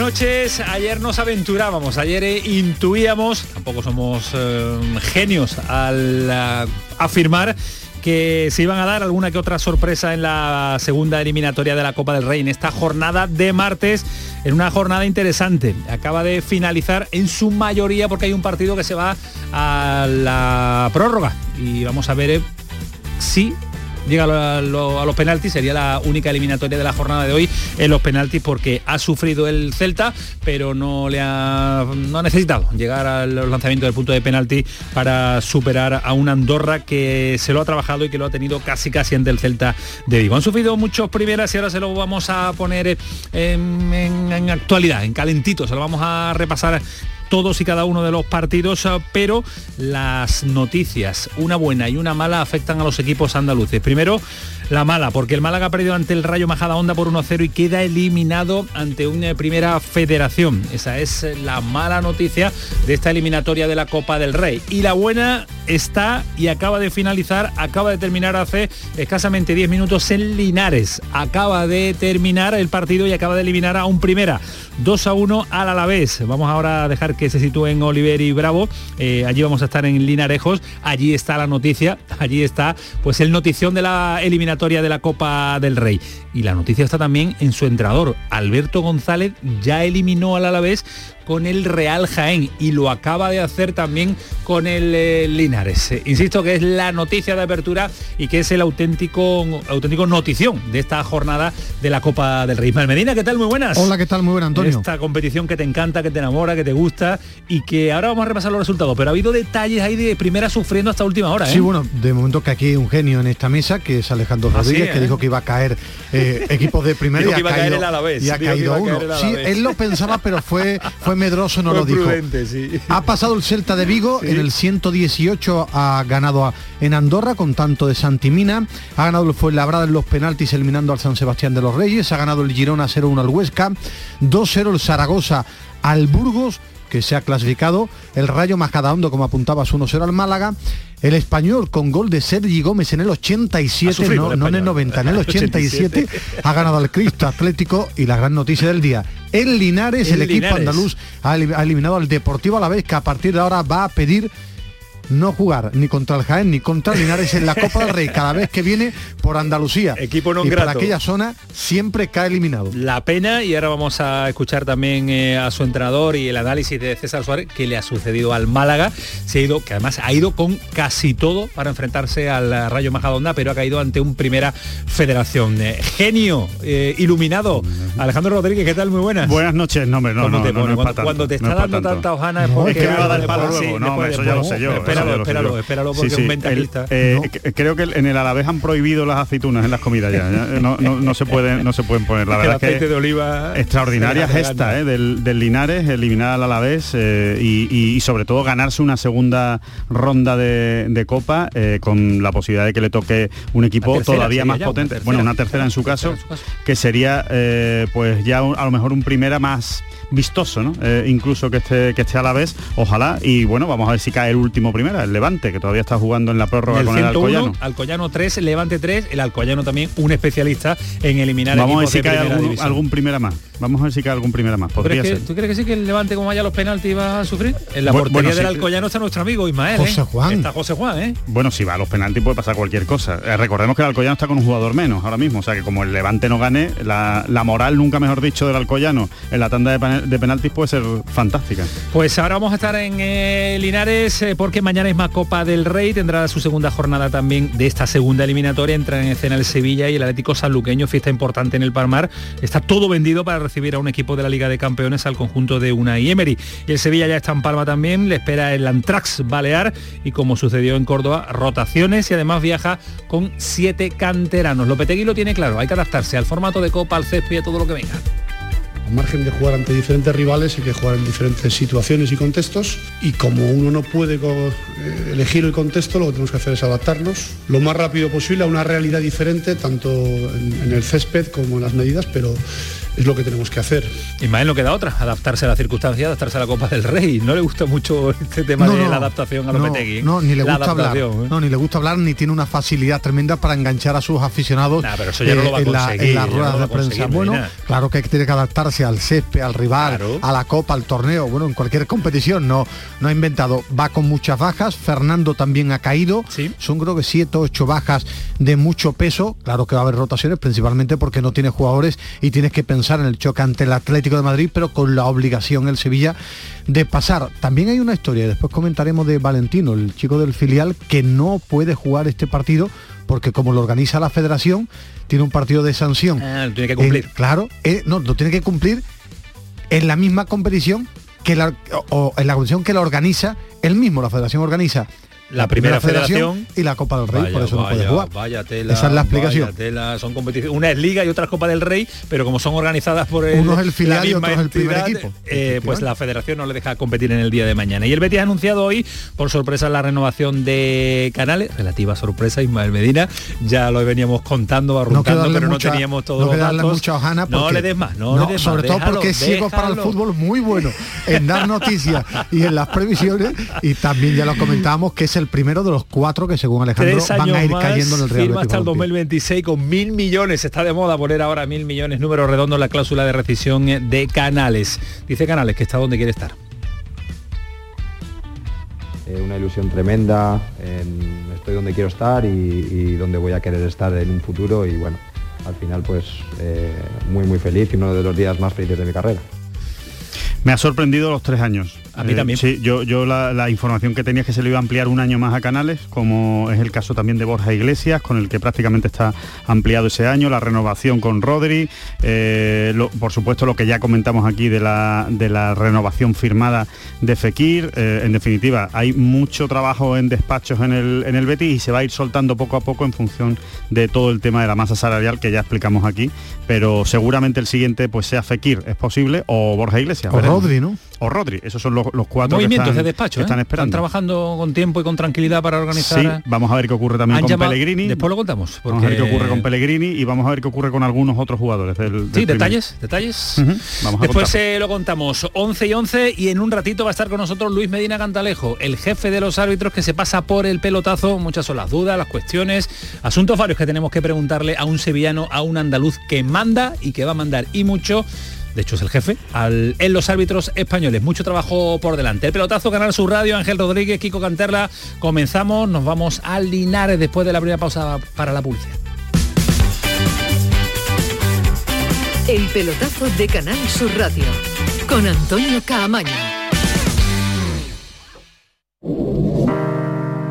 Noches. Ayer nos aventurábamos, ayer eh, intuíamos, tampoco somos eh, genios al eh, afirmar que se iban a dar alguna que otra sorpresa en la segunda eliminatoria de la Copa del Rey en esta jornada de martes, en una jornada interesante. Acaba de finalizar en su mayoría porque hay un partido que se va a la prórroga y vamos a ver si llega a, los penaltis, sería la única eliminatoria de la jornada de hoy en los penaltis porque ha sufrido el Celta, pero no le ha, no ha necesitado llegar al lanzamiento del punto de penalti para superar a una Andorra que se lo ha trabajado y que lo ha tenido casi casi ante el Celta de Vigo. Han sufrido muchos primeras y ahora se lo vamos a poner en, en actualidad, en calentito, se lo vamos a repasar todos y cada uno de los partidos, eh, pero las noticias, una buena y una mala, afectan a los equipos andaluces. Primero, la mala, porque el Málaga ha perdido ante el Rayo Majada Onda por 1-0 y queda eliminado ante una primera federación. Esa es la mala noticia de esta eliminatoria de la Copa del Rey. Y la buena está y acaba de finalizar, acaba de terminar hace escasamente 10 minutos en Linares. Acaba de terminar el partido y acaba de eliminar a un primera. 2 a 1 al Alavés. Vamos ahora a dejar que se sitúen Oliver y Bravo. Eh, allí vamos a estar en Linarejos. Allí está la noticia, allí está pues el notición de la eliminatoria de la Copa del Rey. Y la noticia está también en su entrenador. Alberto González ya eliminó al Alavés con el Real Jaén y lo acaba de hacer también con el eh, Linares. Eh, insisto que es la noticia de apertura y que es el auténtico, auténtico notición de esta jornada de la Copa del Rey. Medina, ¿qué tal? Muy buenas. Hola, ¿qué tal? Muy buena, Antonio. Esta competición que te encanta, que te enamora, que te gusta y que ahora vamos a repasar los resultados, pero ha habido detalles ahí de primera sufriendo hasta última hora. Sí, ¿eh? bueno, de momento que aquí hay un genio en esta mesa, que es Alejandro Rodríguez, que dijo que iba a caer equipos de primera y, ha caído, y ha caído uno. Sí, él lo pensaba, pero fue, fue medroso, no lo dijo. Ha pasado el Celta de Vigo, en el 118 ha ganado en Andorra con tanto de Santimina, ha ganado el Fuenlabrada en los penaltis eliminando al San Sebastián de los Reyes, ha ganado el Girona 0-1 al Huesca, 2-0 el Zaragoza al Burgos, que se ha clasificado, el Rayo Majadahonda, como apuntabas, 1-0 al Málaga, el español con gol de Sergi Gómez en el 87, no, no en el 90, en el 87, ha ganado al Cristo Atlético y la gran noticia del día. El Linares, el, equipo andaluz, ha eliminado al Deportivo a la vez que a partir de ahora va a pedir no jugar ni contra el Jaén ni contra el Linares en la Copa del Rey cada vez que viene por Andalucía. Equipo no y aquella zona siempre cae eliminado. La pena, y ahora vamos a escuchar también eh, a su entrenador y el análisis de César Suárez, que le ha sucedido al Málaga. Se ha ido, que además ha ido con casi todo para enfrentarse al Rayo Majadonda, pero ha caído ante un primera federación. Eh, genio, eh, iluminado. Alejandro Rodríguez, ¿qué tal? Muy buenas. Buenas noches, no, no, no, cuando, te está dando tanta hojana es porque va a dar palo luego. No, eso ya lo sé yo espéralo, espéralo, porque es un mentalista. Eh, creo que en el Alavés han prohibido las aceitunas en las comidas ya. No, se pueden, no se pueden poner. La verdad es que de oliva extraordinaria gesta eh, del, Linares, eliminar al Alavés eh, y, sobre todo ganarse una segunda ronda de, Copa con la posibilidad de que le toque un equipo todavía más potente. bueno, una tercera en su caso, que sería pues ya a lo mejor un primera más vistoso, ¿no? incluso que esté, que esté a la vez, ojalá, y bueno, vamos a ver si cae el último primero el Levante, que todavía está jugando en la prórroga con el Alcoyano. Alcoyano 3, Levante 3, el Alcoyano también un especialista en eliminar Vamos a ver si cae algún, primera más. Vamos a ver si cae algún primera más. Podría ser. ¿Tú crees que sí que el Levante como vaya los penaltis va a sufrir? En la portería del Alcoyano está nuestro amigo Ismael. José ¿eh? Juan. Está José Juan, ¿eh? Bueno, si va a los penaltis puede pasar cualquier cosa. Eh, recordemos que el Alcoyano está con un jugador menos ahora mismo. O sea que como el Levante no gane, la, moral, nunca mejor dicho, del Alcoyano en la tanda de penaltis puede ser fantástica. Pues ahora vamos a estar en eh, Linares eh, porque mañana es más Copa del Rey, tendrá su segunda jornada también de esta segunda eliminatoria, entra en escena el Sevilla y el Atlético Sanluqueño, fiesta importante en el Palmar. Está todo vendido para recibir a un equipo de la Liga de Campeones al conjunto de una y Emery. Y el Sevilla ya está en Palma también, le espera el Antrax Balear y como sucedió en Córdoba, rotaciones y además viaja con siete canteranos. Lopetegui lo tiene claro, hay que adaptarse al formato de Copa, al césped y a todo lo que venga margen de jugar ante diferentes rivales hay que jugar en diferentes situaciones y contextos. Y como uno no puede eh, elegir el contexto lo que tenemos que hacer es adaptarnos lo más rápido posible a una realidad diferente tanto en, el césped como en las medidas pero es lo que tenemos que hacer. Ismael no queda otra, adaptarse a la circunstancia, adaptarse a la Copa del Rey. No le gusta mucho este tema de la adaptación a los no, ¿eh? No, ni le gusta hablar. ¿eh? No, ni le gusta hablar, ni tiene una facilidad tremenda para enganchar a sus aficionados pero eso ya no lo va a en, en, las ruedas de prensa. Bueno, claro que tiene que adaptarse al césped, al rival, a la Copa, al torneo, bueno, en cualquier competición. No, no ha inventado. Va con muchas bajas. Fernando también ha caído. ¿Sí? Son creo que siete o ocho bajas de mucho peso. Claro que va a haber rotaciones, principalmente porque no tiene jugadores y tienes que pensar en el choque ante el Atlético de Madrid, pero con la obligación el Sevilla de pasar. También hay una historia, después comentaremos de Valentino, el chico del filial, que no puede jugar este partido porque como lo organiza la federación, tiene un partido de sanción. Ah, tiene que cumplir. claro, eh, no, lo tiene que cumplir en la misma competición que la, o en la competición que la organiza él mismo, la federación organiza la, primera, federación, y la Copa del Rey, por eso no puede jugar. Vaya tela, Esa es la explicación. son competiciones. Una es Liga y otra es Copa del Rey, pero como son organizadas por el, Uno es el filial y otro es el primer equipo. Eh, pues la federación no le deja competir en el día de mañana. Y el Betis ha anunciado hoy, por sorpresa, la renovación de canales, relativa sorpresa, Ismael Medina. Ya lo veníamos contando, barruntando, pero no teníamos todo no darle mucha hojana no le des más, no, le des Sobre todo porque es ciego para el fútbol muy bueno en dar noticias y en las previsiones. Y también ya lo comentábamos que es el primero de los cuatro que según Alejandro van a ir cayendo en el Real firma hasta el 2026 con mil millones. Está de moda poner ahora mil millones, número redondo, la cláusula de rescisión de Canales. Dice Canales que está donde quiere estar. Eh, una ilusión tremenda, estoy donde quiero estar y, donde voy a querer estar en un futuro y bueno, al final pues eh, muy muy feliz y uno de los días más felices de mi carrera. Me ha sorprendido los tres años. A mí también. sí, yo, yo la, información que tenía es que se le iba a ampliar un año más a Canales, como es el caso también de Borja Iglesias, con el que prácticamente está ampliado ese año, la renovación con Rodri, eh, por supuesto lo que ya comentamos aquí de la, de la renovación firmada de Fekir. Eh, en definitiva, hay mucho trabajo en despachos en el, en el Betis y se va a ir soltando poco a poco en función de todo el tema de la masa salarial que ya explicamos aquí, pero seguramente el siguiente pues sea Fekir, es posible, o Borja Iglesias. O Rodri, ¿no? O Rodri, esos son los los, cuatro movimientos de despacho están ¿eh? esperando. Están trabajando con tiempo y con tranquilidad para organizar. Sí, vamos a ver qué ocurre también con Pellegrini. Después lo contamos. Porque... Vamos a ver qué ocurre con Pellegrini y vamos a ver qué ocurre con algunos otros jugadores del, Sí, detalles, detalles. vamos a Después eh, lo contamos 11 y 11 y en un ratito va a estar con nosotros Luis Medina Cantalejo, el jefe de los árbitros que se pasa por el pelotazo. Muchas son las dudas, las cuestiones, asuntos varios que tenemos que preguntarle a un sevillano, a un andaluz que manda y que va a mandar y mucho de hecho es el jefe, al, en los árbitros españoles. Mucho trabajo por delante. El pelotazo, Canal Sur Radio, Ángel Rodríguez, Kiko Canterla. Comenzamos, nos vamos a Linares después de la primera pausa para la publicidad. El pelotazo de Canal Sur Radio, con Antonio Caamaño.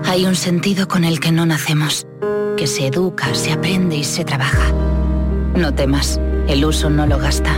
Hay un sentido con el que no nacemos, que se educa, se aprende y se trabaja. No temas, el uso no lo gasta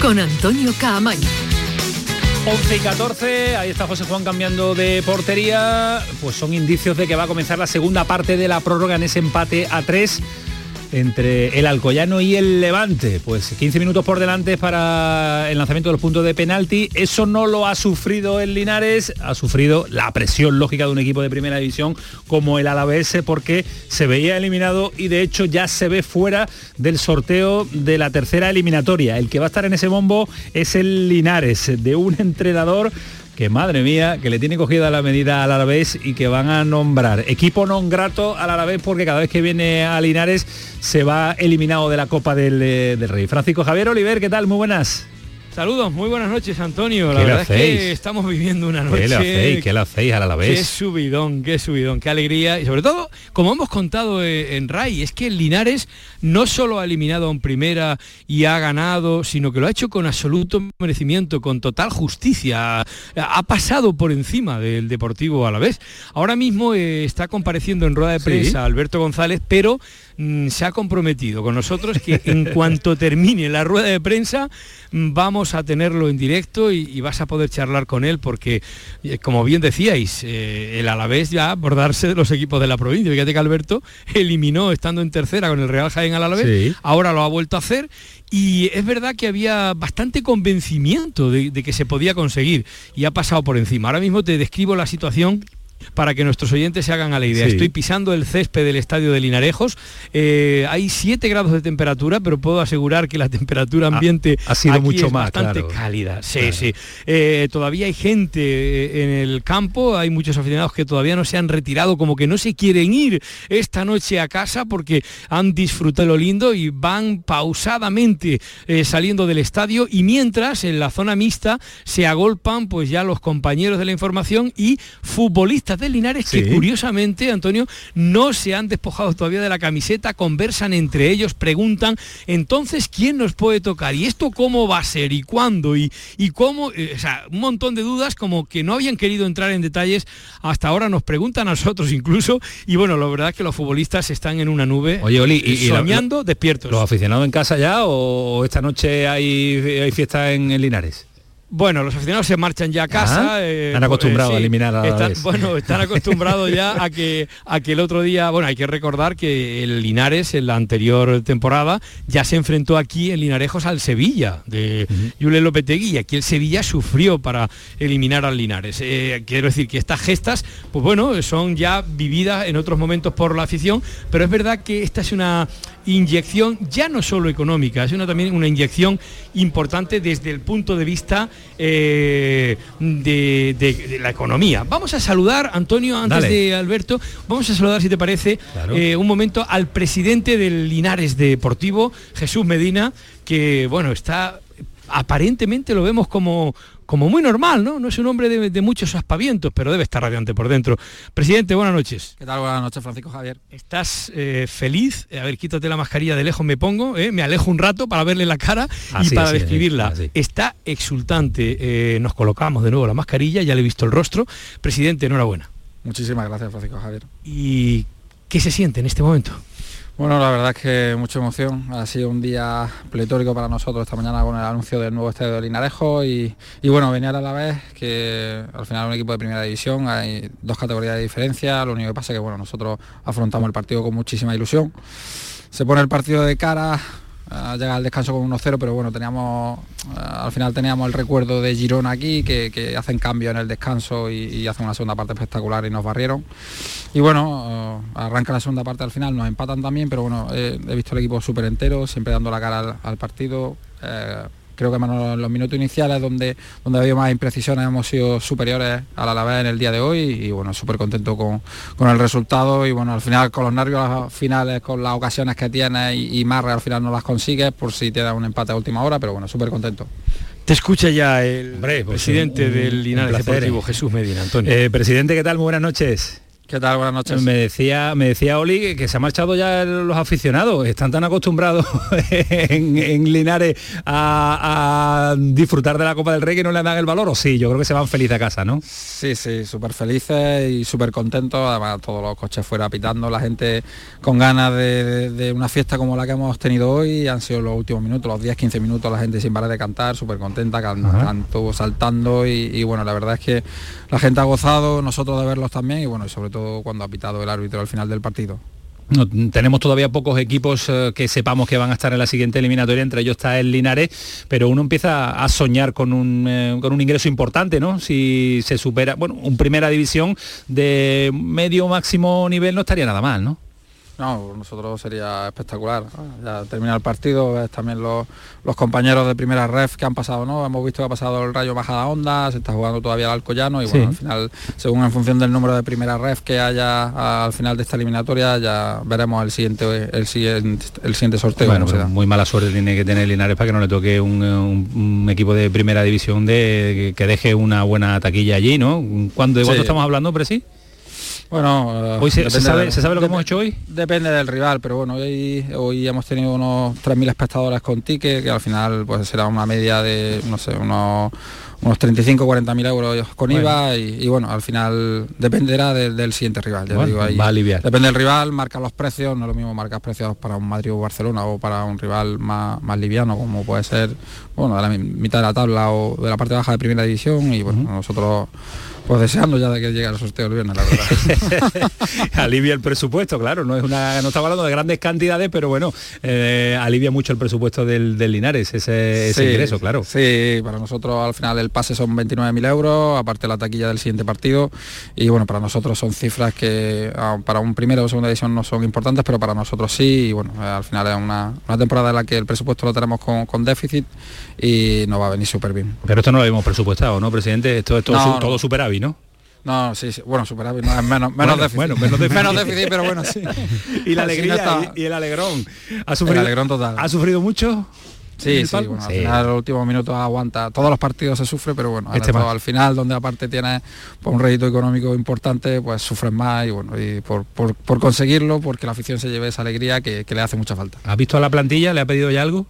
con Antonio Caamaño. 11 y 14, ahí está José Juan cambiando de portería, pues son indicios de que va a comenzar la segunda parte de la prórroga en ese empate a 3 entre el Alcoyano y el Levante. Pues 15 minutos por delante para el lanzamiento de los puntos de penalti. Eso no lo ha sufrido el Linares, ha sufrido la presión lógica de un equipo de primera división como el Alavés porque se veía eliminado y de hecho ya se ve fuera del sorteo de la tercera eliminatoria. El que va a estar en ese bombo es el Linares, de un entrenador que madre mía, que le tiene cogida la medida al Alavés y que van a nombrar equipo non grato al Alavés porque cada vez que viene a Linares se va eliminado de la Copa del, eh, del Rey. Francisco Javier Oliver, ¿qué tal? Muy buenas. Saludos, muy buenas noches Antonio. La verdad es que estamos viviendo una noche. ¿Qué le hacéis? ¿Qué le hacéis a la vez? Qué subidón, qué subidón, qué alegría. Y sobre todo, como hemos contado eh, en RAI, es que Linares no solo ha eliminado en primera y ha ganado, sino que lo ha hecho con absoluto merecimiento, con total justicia. Ha pasado por encima del Deportivo a la vez. Ahora mismo eh, está compareciendo en rueda de prensa Alberto González, pero mm, se ha comprometido con nosotros que en cuanto termine la rueda de prensa mm, vamos a tenerlo en directo y, vas a poder charlar con él porque, eh, como bien decíais, eh, el Alavés ya abordarse de los equipos de la provincia. Fíjate que Alberto eliminó estando en tercera con el Real Jaén al Alavés, ahora lo ha vuelto a hacer y es verdad que había bastante convencimiento de, de, que se podía conseguir y ha pasado por encima. Ahora mismo te describo la situación para que nuestros oyentes se hagan a la idea. Estoy pisando el césped del estadio de Linarejos. Eh, hay 7 grados de temperatura, pero puedo asegurar que la temperatura ambiente ha, sido mucho es más bastante cálida. Sí, sí. Eh, todavía hay gente eh, en el campo, hay muchos aficionados que todavía no se han retirado, como que no se quieren ir esta noche a casa porque han disfrutado lo lindo y van pausadamente saliendo del estadio y mientras en la zona mixta se agolpan pues ya los compañeros de la información y futbolistas de Linares que curiosamente, Antonio, no se han despojado todavía de la camiseta, conversan entre ellos, preguntan, entonces, ¿quién nos puede tocar? ¿Y esto cómo va a ser? ¿Y cuándo? ¿Y, y cómo? Eh, o sea, un montón de dudas como que no habían querido entrar en detalles, hasta ahora nos preguntan a nosotros incluso, y bueno, la verdad es que los futbolistas están en una nube, Oye, Oli, y, soñando, despiertos. ¿Los aficionados en casa ya o esta noche hay, hay fiesta en Linares? Bueno, los aficionados se marchan ya a casa. Ah, eh, están acostumbrados a eliminar a la Bueno, están acostumbrados ya a que, a que el otro día, bueno, hay que recordar que el Linares en la anterior temporada ya se enfrentó aquí en Linarejos al Sevilla de uh Lopetegui y aquí el Sevilla sufrió para eliminar al Linares. Eh, quiero decir que estas gestas, pues bueno, son ya vividas en otros momentos por la afición, pero es verdad que esta es una inyección ya no solo económica, una, también una inyección importante desde el punto de vista eh, de, la economía. Vamos a saludar, Antonio, antes de Alberto, vamos a saludar, si te parece, eh, un momento al presidente del Linares Deportivo, Jesús Medina, que bueno, está aparentemente lo vemos como, como muy normal, ¿no? No es un hombre de, muchos aspavientos, pero debe estar radiante por dentro. Presidente, buenas noches. ¿Qué tal? Buenas noches, Francisco Javier. ¿Estás eh, feliz? A ver, quítate la mascarilla de lejos, me pongo, ¿eh? me alejo un rato para verle la cara y para describirla. Está exultante. Eh, nos colocamos de nuevo la mascarilla, ya le he visto el rostro. Presidente, enhorabuena. Muchísimas gracias, Francisco Javier. ¿Y qué se siente en este momento? Bueno, la verdad es que mucha emoción. Ha sido un día pletórico para nosotros esta mañana con el anuncio del nuevo estadio de Linarejo y, bueno, venir a la vez que al final un equipo de primera división, hay dos categorías de diferencia, lo único que pasa es que bueno, nosotros afrontamos el partido con muchísima ilusión. Se pone el partido de cara, llega al descanso con 1-0, pero bueno, teníamos al final teníamos el recuerdo de Girona aquí, que, hacen cambio en el descanso y, hacen una segunda parte espectacular y nos barrieron. Y bueno, arranca la segunda parte al final, nos empatan también, pero bueno, he visto el equipo súper entero, siempre dando la cara al, partido. Eh, creo que en los minutos iniciales donde, donde había más imprecisiones hemos sido superiores a la Alavés en el día de hoy y bueno, súper contento con, el resultado y bueno, al final con los nervios finales, con las ocasiones que tienes y, más al final no las consigues por si te da un empate a última hora, pero bueno, súper contento. Te escucha ya el pues presidente del Linares Deportivo, Jesús Medina, Antonio. Eh, presidente, ¿qué tal? Muy buenas noches. ¿Qué tal? Buenas noches. Me decía, me decía Oli que se han marchado ya los aficionados, están tan acostumbrados en, Linares a, disfrutar de la Copa del Rey que no le dan el valor, o sí, yo creo que se van felices a casa, ¿no? Sí, sí, súper felices y súper contentos, además todos los coches fuera pitando, la gente con ganas de, una fiesta como la que hemos tenido hoy, han sido los últimos minutos, los 10-15 minutos, la gente sin parar de cantar, súper contenta, cantando, saltando y, y bueno, la verdad es que la gente ha gozado, nosotros de verlos también y bueno, y sobre todo cuando ha pitado el árbitro al final del partido. Tenemos todavía pocos equipos eh, que sepamos que van a estar en la siguiente eliminatoria, entre ellos está el Linares, pero uno empieza a soñar con un, eh, con un ingreso importante, ¿no? Si se supera, bueno, un primera división de medio máximo nivel no estaría nada mal, ¿no? No, nosotros sería espectacular. Ya termina el partido, ves también los, compañeros de primera ref que han pasado, ¿no? Hemos visto que ha pasado el Rayo Bajada Onda, se está jugando todavía el Alcoyano y bueno, al final, según en función del número de primera ref que haya al final de esta eliminatoria, ya veremos el siguiente el siguiente, el siguiente sorteo. Bueno, muy mala suerte tiene que tener Linares para que no le toque un, equipo de primera división de que deje una buena taquilla allí, ¿no? ¿Cuándo, ¿De cuánto estamos hablando, Presi? Bueno, hoy se, sabe, lo que hemos hecho hoy? Depende del rival, pero bueno, hoy, hoy hemos tenido unos 3.000 espectadores con ticket, que al final pues será una media de, no sé, unos, unos 35 40 mil euros con IVA y, bueno, al final dependerá del siguiente rival. Ya digo, ahí, Depende del rival, marca los precios, no es lo mismo marcar precios para un Madrid o Barcelona o para un rival más, más liviano, como puede ser, bueno, de la mitad de la tabla o de la parte baja de primera división y bueno, nosotros pues deseando ya de que llegue el sorteo el viernes, la verdad. alivia el presupuesto, claro, no es una. No estamos hablando de grandes cantidades, pero bueno, eh, alivia mucho el presupuesto del, Linares, ese, ingreso, claro. Sí, para nosotros al final el pase son 29.000 euros, aparte la taquilla del siguiente partido. Y bueno, para nosotros son cifras que ah, para un primero o segunda edición no son importantes, pero para nosotros sí. Y bueno, eh, al final es una, temporada en la que el presupuesto lo tenemos con, déficit y nos va a venir súper bien. Pero esto no lo habíamos presupuestado, ¿no, presidente? Esto es todo, todo superávit. ¿No? No, sí, sí. bueno, superávit, no, menos, menos, déficit. Bueno, menos, déficit. pero bueno, sí. y la alegría y, el alegrón. ¿Ha sufrido, el alegrón total. ¿Ha sufrido mucho? Sí, sí, bueno, al final los últimos minutos aguanta. Todos los partidos se sufre, pero bueno, este al final, donde aparte tiene pues, un rédito económico importante, pues sufren más y bueno, y por, por, conseguirlo, porque la afición se lleve esa alegría que, que le hace mucha falta. ¿Ha visto a la plantilla? ¿Le ha pedido ya algo?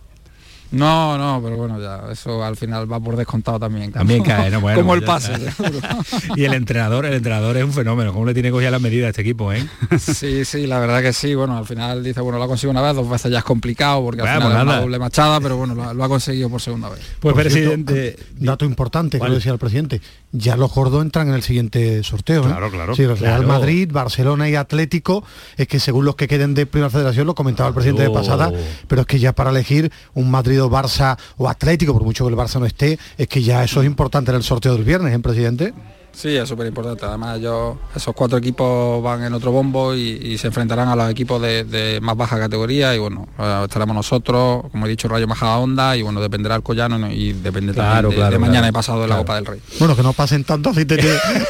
No, no, pero bueno, ya eso al final va por descontado también. También cae, ¿no? Bueno, como el pase. y el entrenador, el entrenador es un fenómeno. ¿Cómo le tiene cogida las medidas a este equipo, eh? sí, sí, la verdad que sí. Bueno, al final dice, bueno, lo ha conseguido una vez, dos veces ya es complicado porque al final pues es una doble machada, pero bueno, lo, ha conseguido por segunda vez. Pues presidente, dato importante que lo decía el presidente, ya los gordos entran en el siguiente sorteo. ¿eh? Claro, claro. Sí, Real Madrid, Barcelona y Atlético, es que según los que queden de Primera Federación, lo comentaba el presidente de pasada, pero es que ya para elegir un Madrid Barça o Atlético, por mucho que el Barça no esté, es que ya eso es importante en el sorteo del viernes, ¿eh, presidente? Sí, es súper importante. Además, yo, esos cuatro equipos van en otro bombo y, se enfrentarán a los equipos de, más baja categoría y bueno, eh, estaremos nosotros, como he dicho, Rayo Majada Onda y bueno, dependerá el Collano y depende claro, de, mañana y pasado de la Copa del Rey. Bueno, que no pasen tanto así, te,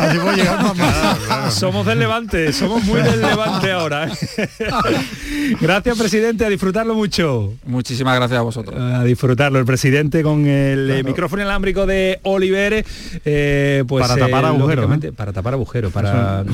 así voy llegar más. Somos del Levante, somos muy del Levante ahora. ¿eh? gracias, presidente, a disfrutarlo mucho. Muchísimas gracias a vosotros. A disfrutarlo, el presidente con el micrófono inalámbrico de Oliver, eh, pues para tapar para tapar agujeros, para,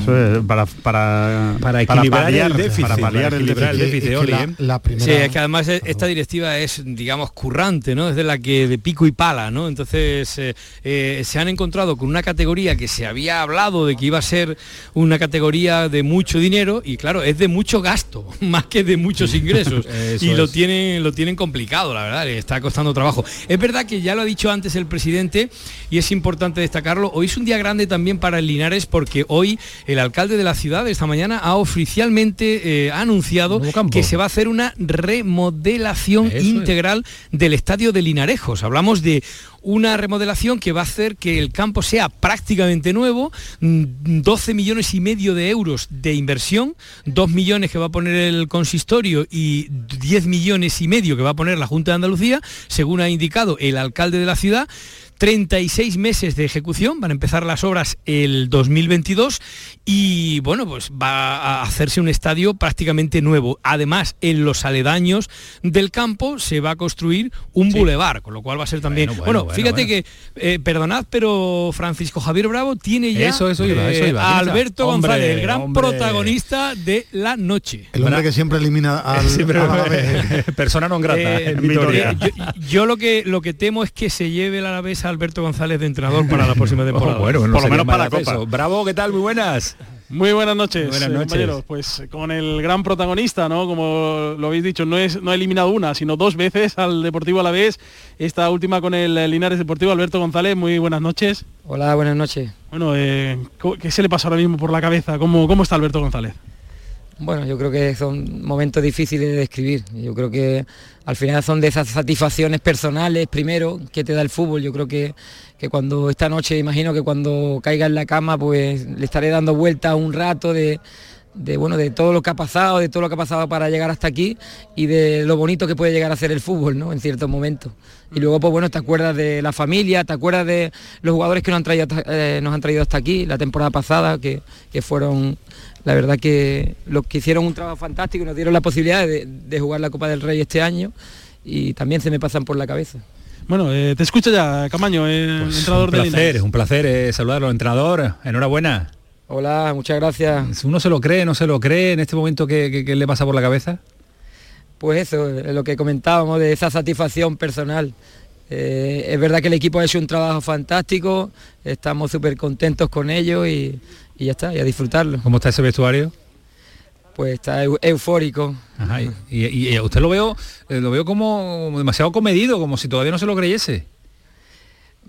para, para, para equilibrar el déficit. Para paliar el déficit. Sí, es que además esta directiva es, digamos, currante, ¿no? Es de la que de pico y pala, ¿no? Entonces eh, eh, se han encontrado con una categoría que se había hablado de que iba a ser una categoría de mucho dinero y claro, es de mucho gasto, más que de muchos ingresos. y lo tienen, lo tienen complicado, la verdad, le está costando trabajo. Es verdad que ya lo ha dicho antes el presidente y es importante destacarlo, hoy es un día grande también para el Linares porque hoy el alcalde de la ciudad esta mañana ha oficialmente eh, anunciado que se va a hacer una remodelación integral del estadio de Linarejos. Hablamos de una remodelación que va a hacer que el campo sea prácticamente nuevo, 12 mm, millones y medio de euros de inversión, 2 millones que va a poner el consistorio y 10 millones y medio que va a poner la Junta de Andalucía, según ha indicado el alcalde de la ciudad. 36 meses de ejecución, van a empezar las obras el 2022 y bueno, pues va a hacerse un estadio prácticamente nuevo. Además, en los aledaños del campo se va a construir un bulevar, con lo cual va a ser también... Bueno, fíjate que, eh, perdonad, pero Francisco Javier Bravo tiene ya eso, eso iba, eso iba. a Alberto González, el gran protagonista de la noche. El hombre que siempre elimina al, persona non grata. Eh, eh, yo, lo que lo que temo es que se lleve la vez Alberto González de entrenador para la próxima temporada. bueno, por lo menos para la Copa. Bravo, ¿qué tal? Muy buenas. Muy buenas noches, buenas noches. compañeros. Pues con el gran protagonista, ¿no? Como lo habéis dicho, no, es, no ha eliminado una, sino dos veces al Deportivo a la vez. Esta última con el Linares Deportivo, Alberto González. Muy buenas noches. Hola, buenas noches. Bueno, eh, ¿qué se le pasa ahora mismo por la cabeza? ¿Cómo, cómo está Alberto González? Bueno, yo creo que son momentos difíciles de describir. Yo creo que al final son de esas satisfacciones personales primero que te da el fútbol. Yo creo que, que cuando esta noche, imagino que cuando caiga en la cama, pues le estaré dando vuelta un rato de, de, bueno, de todo lo que ha pasado, de todo lo que ha pasado para llegar hasta aquí y de lo bonito que puede llegar a ser el fútbol, ¿no? En ciertos momentos. Y luego, pues bueno, te acuerdas de la familia, te acuerdas de los jugadores que nos han traído, eh, nos han traído hasta aquí la temporada pasada, que, que fueron la verdad que los que hicieron un trabajo fantástico y nos dieron la posibilidad de, jugar la Copa del Rey este año y también se me pasan por la cabeza. Bueno, eh, te escucho ya, Camaño, el pues entrenador de placer, Un placer eh, saludarlo, entrenador. Enhorabuena. Hola, muchas gracias. ¿Uno se lo cree, no se lo cree en este momento que, le pasa por la cabeza? Pues eso, lo que comentábamos de esa satisfacción personal. Eh, es verdad que el equipo ha hecho un trabajo fantástico, estamos súper contentos con ello y, y ya está, y a disfrutarlo. ¿Cómo está ese vestuario? Pues está eufórico. y, usted lo veo, eh, lo veo como demasiado comedido, como si todavía no se lo creyese.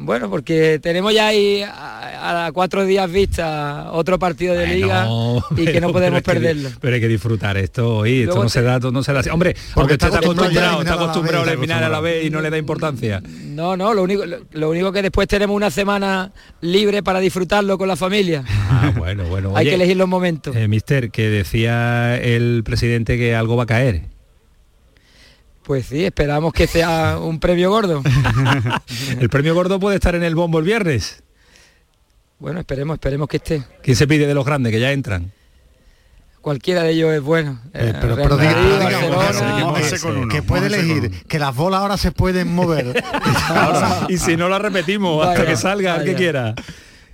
Bueno, porque tenemos ya ahí a, cuatro días vista otro partido de liga y que no podemos perderlo. pero hay que disfrutar esto hoy, esto no se da, no se da así. Hombre, porque está acostumbrado, está acostumbrado a eliminar a la vez y no le da importancia. No, no, lo único, lo, único que después tenemos una semana libre para disfrutarlo con la familia. Ah, bueno, bueno. hay que elegir los momentos. Eh, mister, que decía el presidente que algo va a caer. Pues sí, esperamos que sea un premio gordo. ¿El premio gordo puede estar en el bombo el viernes? Bueno, esperemos, esperemos que esté. ¿Quién se pide de los grandes que ya entran? Cualquiera de ellos es bueno. Eh, pero, que puede elegir, que las bolas ahora se pueden mover. y si no la repetimos hasta que salga el que quiera.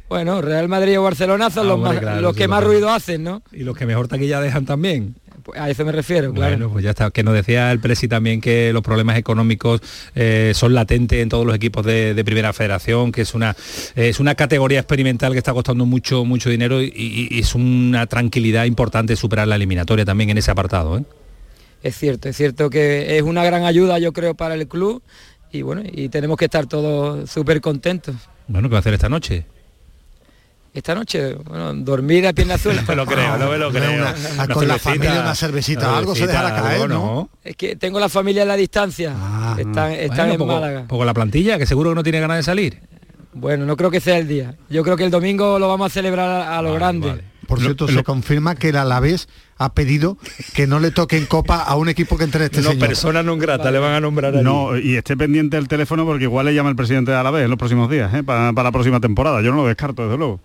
Bueno, Real Madrid o Barcelona son ah, los, que más ruido hacen, ¿no? Y los que mejor taquilla dejan también. Pues a eso me refiero, claro. Bueno, pues ya está. Que nos decía el Presi también que los problemas económicos eh, son latentes en todos los equipos de, Primera Federación, que es una, es una categoría experimental que está costando mucho, mucho dinero y, es una tranquilidad importante superar la eliminatoria también en ese apartado. ¿eh? Es cierto, es cierto que es una gran ayuda, yo creo, para el club y bueno, y tenemos que estar todos súper contentos. Bueno, ¿qué va a hacer esta noche? Esta noche, bueno, dormir a pierna azul. no me lo creo, no me lo creo. con la familia una cervecita, algo se dejará caer, ¿no? Es que tengo la familia en la distancia. Ah, están, están en poco, Málaga. Poco la plantilla, que seguro que no tiene ganas de salir. Bueno, no creo que sea el día. Yo creo que el domingo lo vamos a celebrar a, lo grande. Por cierto, se confirma que el Alavés ha pedido que no le toquen copa a un equipo que entre este no, señor. persona non grata le van a nombrar allí. No, y esté pendiente del teléfono porque igual le llama el presidente de Alavés en los próximos días, ¿eh? para, para la próxima temporada. Yo no lo descarto, desde luego.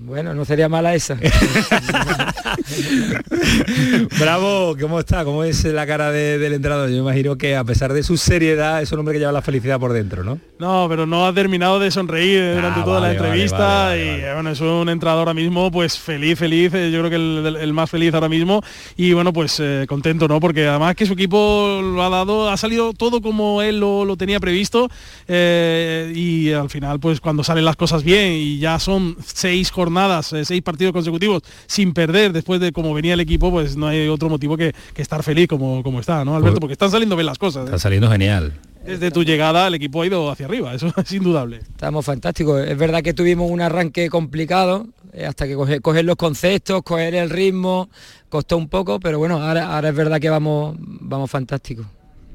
Bueno, no sería mala esa. Bravo, ¿cómo está? ¿Cómo es la cara del entrenador? Yo imagino que a pesar de su seriedad es un hombre que lleva la felicidad por dentro, ¿no? No, pero no ha terminado de sonreír durante ah, toda la entrevista y bueno, es un entrenador ahora mismo pues feliz, feliz, eh, yo creo que el, más feliz ahora mismo y bueno, pues eh, contento, ¿no? Porque además que su equipo lo ha dado, ha salido todo como él lo, tenía previsto eh, y al final pues cuando salen las cosas bien y ya son seis jornadas eh, seis partidos consecutivos sin perder después de cómo venía el equipo, pues no hay otro motivo que, estar feliz como, como está, ¿no, Alberto? Pues porque están saliendo bien las cosas. Está ¿eh? saliendo genial. Desde tu llegada el equipo ha ido hacia arriba, eso es indudable. Estamos fantásticos. Es verdad que tuvimos un arranque complicado, eh, hasta que coger, los conceptos, coger el ritmo, costó un poco, pero bueno, ahora, ahora es verdad que vamos, vamos fantásticos.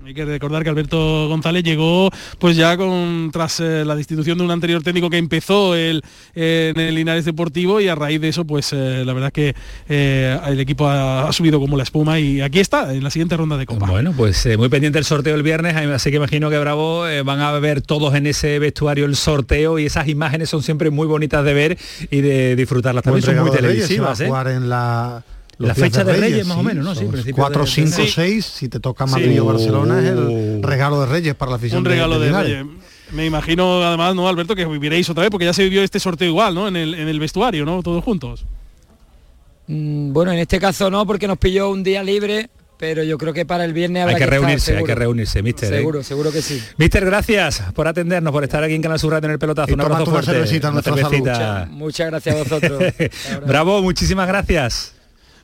Hay que recordar que Alberto González llegó pues ya con tras eh, la destitución de un anterior técnico que empezó el, en el Linares Deportivo y a raíz de eso pues eh, la verdad que eh, el equipo ha, subido como la espuma y aquí está en la siguiente ronda de Copa. Bueno, pues muy pendiente el sorteo el viernes, así que imagino que Bravo van a ver todos en ese vestuario el sorteo y esas imágenes son siempre muy bonitas de ver y de disfrutarlas también son muy televisivas. jugar en la la fecha de Reyes, más o menos, ¿no? Sí, 4, 5, 6, si te toca Madrid o Barcelona es el uh. regalo de Reyes para la afición. Un regalo de, Reyes. Me imagino además, ¿no, Alberto, que viviréis otra vez, porque ya se vivió este sorteo igual, ¿no? En el, en el vestuario, ¿no? Todos juntos. Mm, bueno, en este caso no, porque nos pilló un día libre, pero yo creo que para el viernes habrá hay que, reunirse, hay que reunirse, mister. ¿eh? Seguro, seguro que sí. Mister, gracias por atendernos, por estar aquí en Canal Sur en el pelotazo. Un abrazo fuerte. Una cervecita, muchas gracias a vosotros. Bravo, muchísimas gracias.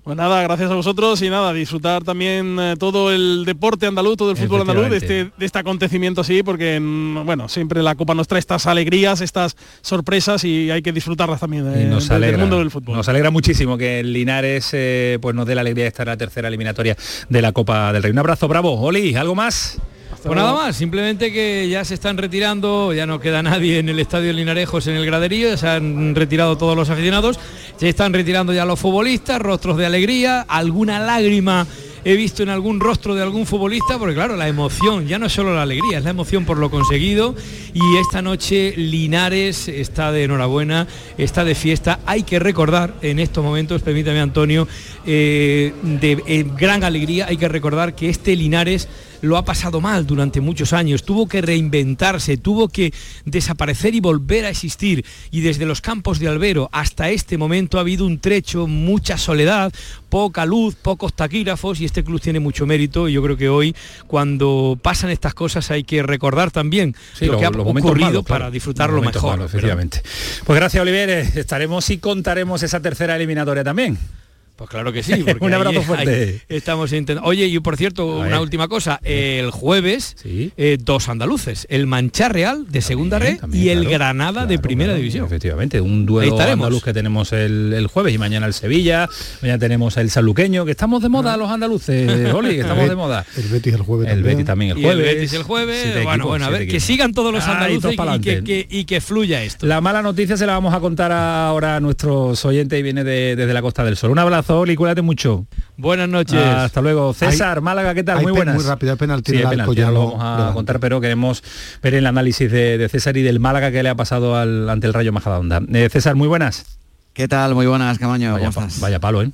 Pues nada, gracias a vosotros y nada, disfrutar también eh, todo el deporte andaluz, todo el fútbol andaluz de este, de este acontecimiento así, porque mm, bueno, siempre la Copa nos trae estas alegrías, estas sorpresas y hay que disfrutarlas también eh, del mundo del fútbol. Nos alegra muchísimo que el Linares eh, pues nos dé la alegría de estar en la tercera eliminatoria de la Copa del Rey. Un abrazo, bravo. Oli, ¿algo más? Pues nada más, simplemente que ya se están retirando, ya no queda nadie en el estadio Linarejos en el graderío, ya se han retirado todos los aficionados, se están retirando ya los futbolistas, rostros de alegría, alguna lágrima he visto en algún rostro de algún futbolista, porque claro, la emoción, ya no es solo la alegría, es la emoción por lo conseguido. Y esta noche Linares está de enhorabuena, está de fiesta. Hay que recordar en estos momentos, permítame Antonio, eh, de eh, gran alegría, hay que recordar que este Linares lo ha pasado mal durante muchos años, tuvo que reinventarse, tuvo que desaparecer y volver a existir. Y desde los campos de Albero hasta este momento ha habido un trecho, mucha soledad, poca luz, pocos taquígrafos y este club tiene mucho mérito y yo creo que hoy cuando pasan estas cosas hay que recordar también lo, que ha ocurrido para disfrutarlo mejor. efectivamente. Pues gracias Oliver, estaremos y contaremos esa tercera eliminatoria también. Pues claro que sí. un abrazo fuerte. estamos intentando. Oye, y por cierto, una última cosa. El jueves, eh, dos andaluces. El Mancha Real de Segunda Red y el Granada de Primera División. Efectivamente, un duelo andaluz que tenemos el, jueves y mañana el Sevilla. Mañana tenemos el Saluqueño, que estamos de moda los andaluces, Oli, que estamos de moda. El Betis el jueves. El Betis también el jueves. el Betis el jueves. bueno, bueno, a ver, que sigan todos los andaluces y, que, fluya esto. La mala noticia se la vamos a contar ahora a nuestros oyentes y viene desde la Costa del Sol. Un abrazo y cuídate mucho. Buenas noches. hasta luego. César, Málaga, ¿qué tal? muy buenas. Muy rápido, el penalti. Sí, ya lo vamos a contar, pero queremos ver el análisis de, César y del Málaga que le ha pasado al, ante el Rayo Majadahonda. Eh, César, muy buenas. ¿Qué tal? Muy buenas, Camaño. Vaya, vaya palo, ¿eh?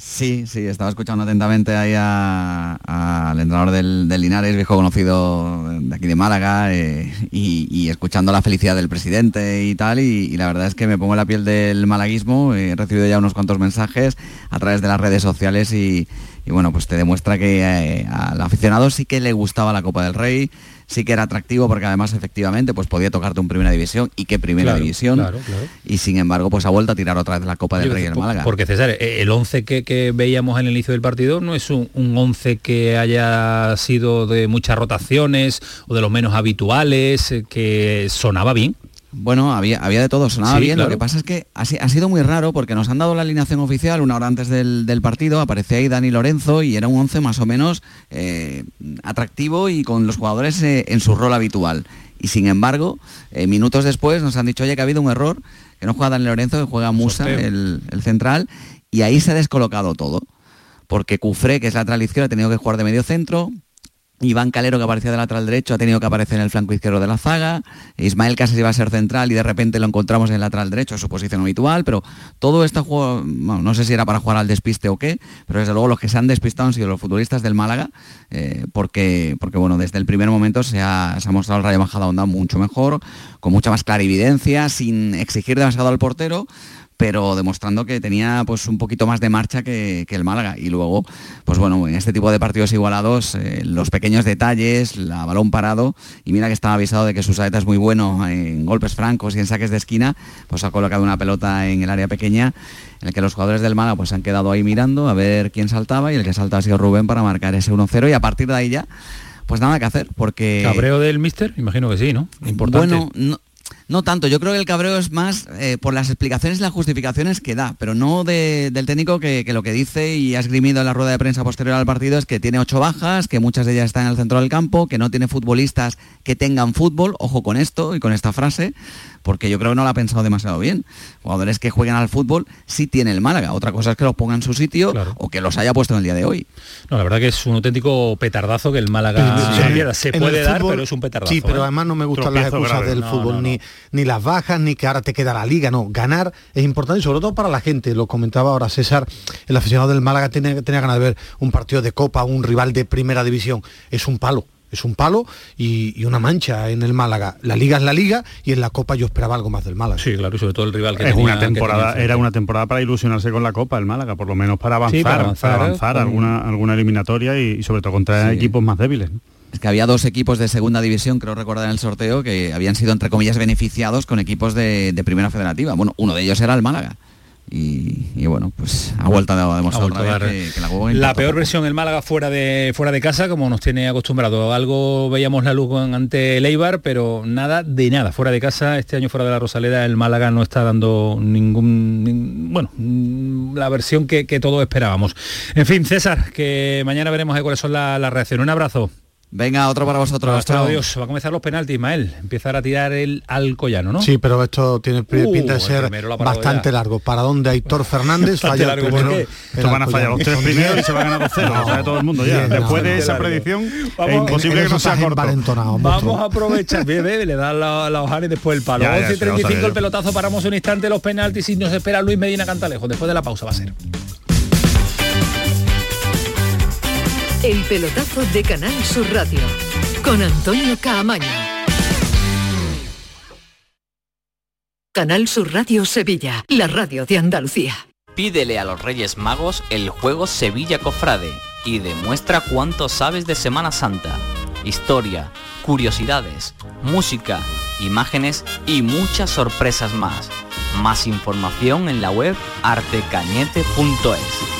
Sí, sí, estaba escuchando atentamente ahí al entrenador del, Linares, viejo conocido de aquí de Málaga, eh, y, escuchando la felicidad del presidente y tal, y, la verdad es que me pongo la piel del malaguismo, he recibido ya unos cuantos mensajes a través de las redes sociales y, bueno, pues te demuestra que eh, al aficionado sí que le gustaba la Copa del Rey, sí que era atractivo porque además efectivamente pues podía tocarte un primera división y qué primera división y sin embargo pues ha vuelto a tirar otra vez la Copa del Rey en Málaga. Porque César, eh, el 11 que, veíamos en el inicio del partido no es un, 11 que haya sido de muchas rotaciones o de los menos habituales, eh, que sonaba bien. Bueno, había, había de todo, sonaba bien. Lo que pasa es que ha, ha, sido muy raro porque nos han dado la alineación oficial una hora antes del, partido, aparecía ahí Dani Lorenzo y era un 11 más o menos eh, atractivo y con los jugadores eh, en su rol habitual. Y sin embargo, eh, minutos después nos han dicho, oye, que ha habido un error, que no juega Dani Lorenzo, que juega Musa, el, el, central, y ahí se ha descolocado todo. Porque Cufré, que es lateral izquierdo, ha tenido que jugar de medio centro, Iván Calero, que aparecía de lateral derecho, ha tenido que aparecer en el flanco izquierdo de la zaga. Ismael Casas iba a ser central y de repente lo encontramos en el lateral derecho, su posición habitual. Pero todo este juego, no sé si era para jugar al despiste o qué, pero desde luego los que se han despistado han sido los futbolistas del Málaga, eh, porque, porque bueno, desde el primer momento se ha, mostrado el Rayo Majada Onda mucho mejor, con mucha más clarividencia, sin exigir demasiado al portero pero demostrando que tenía pues un poquito más de marcha que, el Málaga. Y luego, pues bueno, en este tipo de partidos igualados, eh, los pequeños detalles, la balón parado, y mira que estaba avisado de que su saeta es muy bueno en golpes francos y en saques de esquina, pues ha colocado una pelota en el área pequeña en el que los jugadores del Málaga pues han quedado ahí mirando a ver quién saltaba y el que salta ha sido Rubén para marcar ese 1-0 y a partir de ahí ya pues nada que hacer porque cabreo del mister imagino que sí no importante bueno no, no tanto, yo creo que el cabreo es más eh, por las explicaciones y las justificaciones que da, pero no del técnico que, lo que dice y ha esgrimido en la rueda de prensa posterior al partido es que tiene ocho bajas, que muchas de ellas están en el centro del campo, que no tiene futbolistas que tengan fútbol, ojo con esto y con esta frase, porque yo creo que no lo ha pensado demasiado bien. Jugadores que jueguen al fútbol sí tiene el Málaga. Otra cosa es que los ponga en su sitio o que los haya puesto en el día de hoy. No, la verdad que es un auténtico petardazo que el Málaga se puede dar, pero es un petardazo. Sí, pero ¿eh? además no me gustan las excusas del fútbol, ni, ni las bajas, ni que ahora te queda la liga. No, ganar es importante y sobre todo para la gente. Lo comentaba ahora César, el aficionado del Málaga tenía, tenía ganas de ver un partido de Copa, un rival de primera división. Es un palo es un palo y, una mancha en el Málaga. La liga es la liga y en la Copa yo esperaba algo más del Málaga. Sí, claro, y sobre todo el rival que es una temporada, era una temporada para ilusionarse con la Copa el Málaga, por lo menos para avanzar, para avanzar, alguna, alguna eliminatoria y, sobre todo contra equipos más débiles. Es que había dos equipos de segunda división, creo recordar en el sorteo, que habían sido entre comillas beneficiados con equipos de, de primera federativa. Bueno, uno de ellos era el Málaga. Y, bueno, pues ha vuelto a demostrar la, peor versión el Málaga fuera de fuera de casa, como nos tiene acostumbrado. Algo veíamos la luz ante el Eibar, pero nada de nada. Fuera de casa, este año fuera de la Rosaleda, el Málaga no está dando ningún, bueno, la versión que, todos esperábamos. En fin, César, que mañana veremos cuáles son las reacciones. Un abrazo. Venga, otro para vosotros. Hasta Dios. Va a comenzar los penaltis, Ismael. Empezar a tirar el Alcoyano, ¿no? Sí, pero esto tiene uh, pinta de ser bastante largo. ¿Para dónde Aitor Fernández falla largo, el primero? Esto van a fallar los tres primeros y se va a ganar los cero. lo sabe todo el mundo ya. Después de esa predicción, es imposible que no sea corto. Vamos a aprovechar. Bebe, le da la, la hojana y después el palo. 11 y 35 el pelotazo. Paramos un instante los penaltis y nos espera Luis Medina Cantalejo. Después de la pausa va a ser. El pelotazo de Canal Sur Radio con Antonio Caamaño. Canal Sur Radio Sevilla, la radio de Andalucía. Pídele a los Reyes Magos el juego Sevilla Cofrade y demuestra cuánto sabes de Semana Santa. Historia, curiosidades, música, imágenes y muchas sorpresas más. Más información en la web artecañete.es.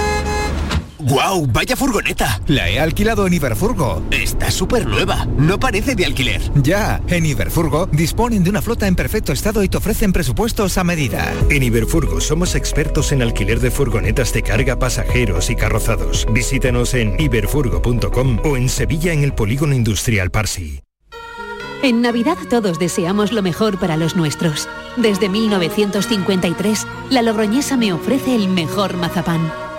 ¡Guau! ¡Vaya furgoneta! La he alquilado en Iberfurgo. Está súper nueva. No parece de alquiler. Ya, en Iberfurgo disponen de una flota en perfecto estado y te ofrecen presupuestos a medida. En Iberfurgo somos expertos en alquiler de furgonetas de carga, pasajeros y carrozados. Visítanos en iberfurgo.com o en Sevilla en el Polígono Industrial Parsi. En Navidad todos deseamos lo mejor para los nuestros. Desde 1953, la Logroñesa me ofrece el mejor mazapán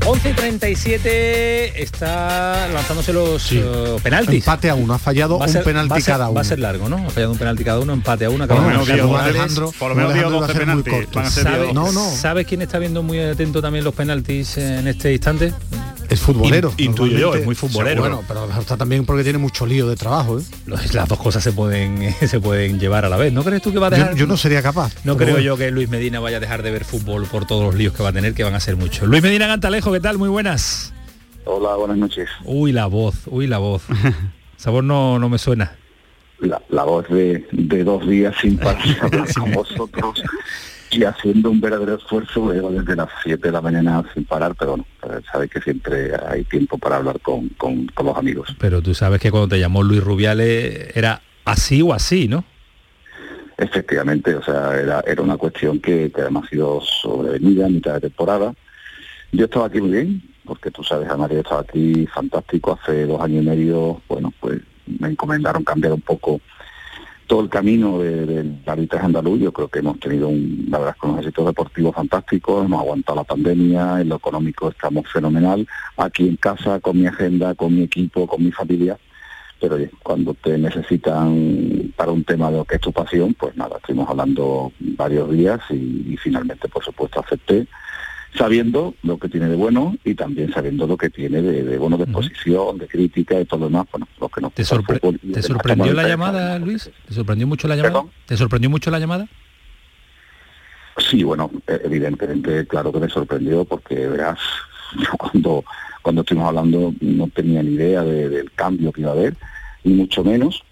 11.37 está lanzándose los eh, penaltis. Empate a uno, ha fallado un penalti cada uno. Va a ser largo, ¿no? Ha fallado un penalti cada uno, empate a uno. Cada por, uno. Alejandro, por lo menos dio 12 penaltis. ¿Sabe, no, no. ¿Sabes quién está viendo muy atento también los penaltis en este instante? Es futbolero. intuyo yo, es muy futbolero. Bueno, pero está también porque tiene mucho lío de trabajo. ¿eh? Las dos cosas se pueden se pueden llevar a la vez. ¿No crees tú que va a dejar? Yo, no sería capaz. No creo yo que Luis Medina vaya a dejar de ver fútbol por todos los líos que va a tener, que van a ser muchos. Luis Medina Gantalejo, ¿qué tal? Muy buenas. Hola, buenas noches. Uy, la voz, uy, la voz. Sabor no, no me suena. La, voz de, dos días sin parar con vosotros y haciendo un verdadero esfuerzo desde las 7 de la mañana sin parar, pero bueno, eh, sabes que siempre hay tiempo para hablar con, con, los amigos. Pero tú sabes que cuando te llamó Luis Rubiales era así o así, ¿no? Efectivamente, o sea, era, era una cuestión que, que además ha sido sobrevenida a mitad de temporada. Yo estaba aquí muy bien, porque tú sabes, María estaba aquí fantástico hace dos años y medio, bueno, pues me encomendaron cambiar un poco todo el camino del arbitraje andaluz. Yo creo que hemos tenido, un, la verdad, con unos éxitos deportivos fantásticos, hemos aguantado la pandemia, en lo económico estamos fenomenal, aquí en casa, con mi agenda, con mi equipo, con mi familia. Pero cuando te necesitan para un tema de lo que es tu pasión, pues nada, estuvimos hablando varios días y finalmente, por supuesto, acepté sabiendo lo que tiene de bueno y también sabiendo lo que tiene de, bueno de exposición, de crítica y todo lo demás, bueno, lo que nos ¿Te, ¿te sorprendió la llamada, Luis? ¿Te sorprendió mucho la llamada? ¿Te sorprendió mucho la llamada? Sí, bueno, e, evidentemente, claro que me sorprendió porque verás, yo cuando, cuando estuvimos hablando no tenía ni idea del cambio que iba a haber, ni mucho menos,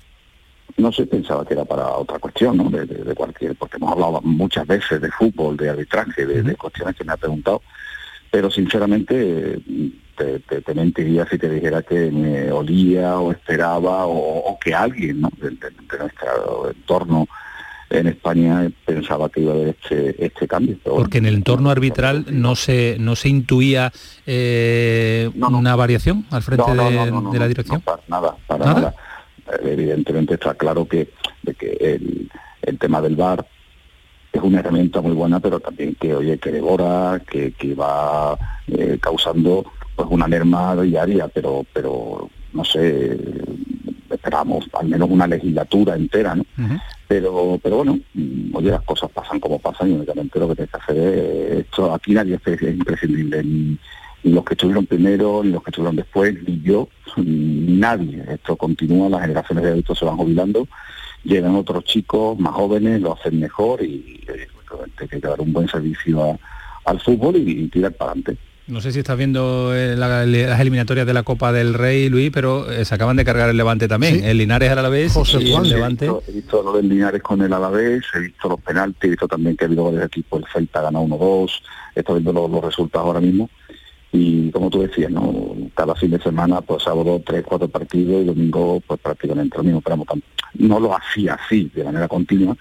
no se pensaba que era para otra cuestión, ¿no? De, cualquier, porque hemos hablado muchas veces de fútbol, de arbitraje, de, cuestiones que me ha preguntado, pero sinceramente te, mentiría si te dijera que me olía o esperaba o, que alguien ¿no? de, nuestro entorno en España pensaba que iba a haber este, este cambio. Porque en el entorno arbitral no se no se intuía eh, una variación al frente de, la dirección. para nada, para nada evidentemente está claro que, que el, tema del bar es una herramienta muy buena, pero también que oye que devora, que, que va eh, causando pues una merma diaria, pero pero no sé, esperamos al menos una legislatura entera, ¿no? Pero pero bueno, mm, oye, las cosas pasan como pasan y únicamente lo que tienes que hacer es esto, aquí nadie es imprescindible, ni los que estuvieron primero, ni los que estuvieron después, ni yo, ni nadie. Esto continúa, las generaciones de adultos se van jubilando, llegan otros chicos más jóvenes, lo hacen mejor y eh, hay que dar un buen servicio al fútbol y, tirar para adelante. No sé si estás viendo eh, las eliminatorias de la Copa del Rey, Luis, pero eh, se acaban de cargar el Levante también. El Linares al Alavés José Juan, Levante. He visto, lo del Linares con el Alavés, he visto los penaltis, he visto también que ha habido varios equipos, el Celta gana 1-2, estoy viendo los resultados ahora mismo y como tú decías, ¿no? cada fin de semana, pues sábado tres, cuatro partidos y domingo pues prácticamente lo mismo, pero no lo hacía así de manera continua,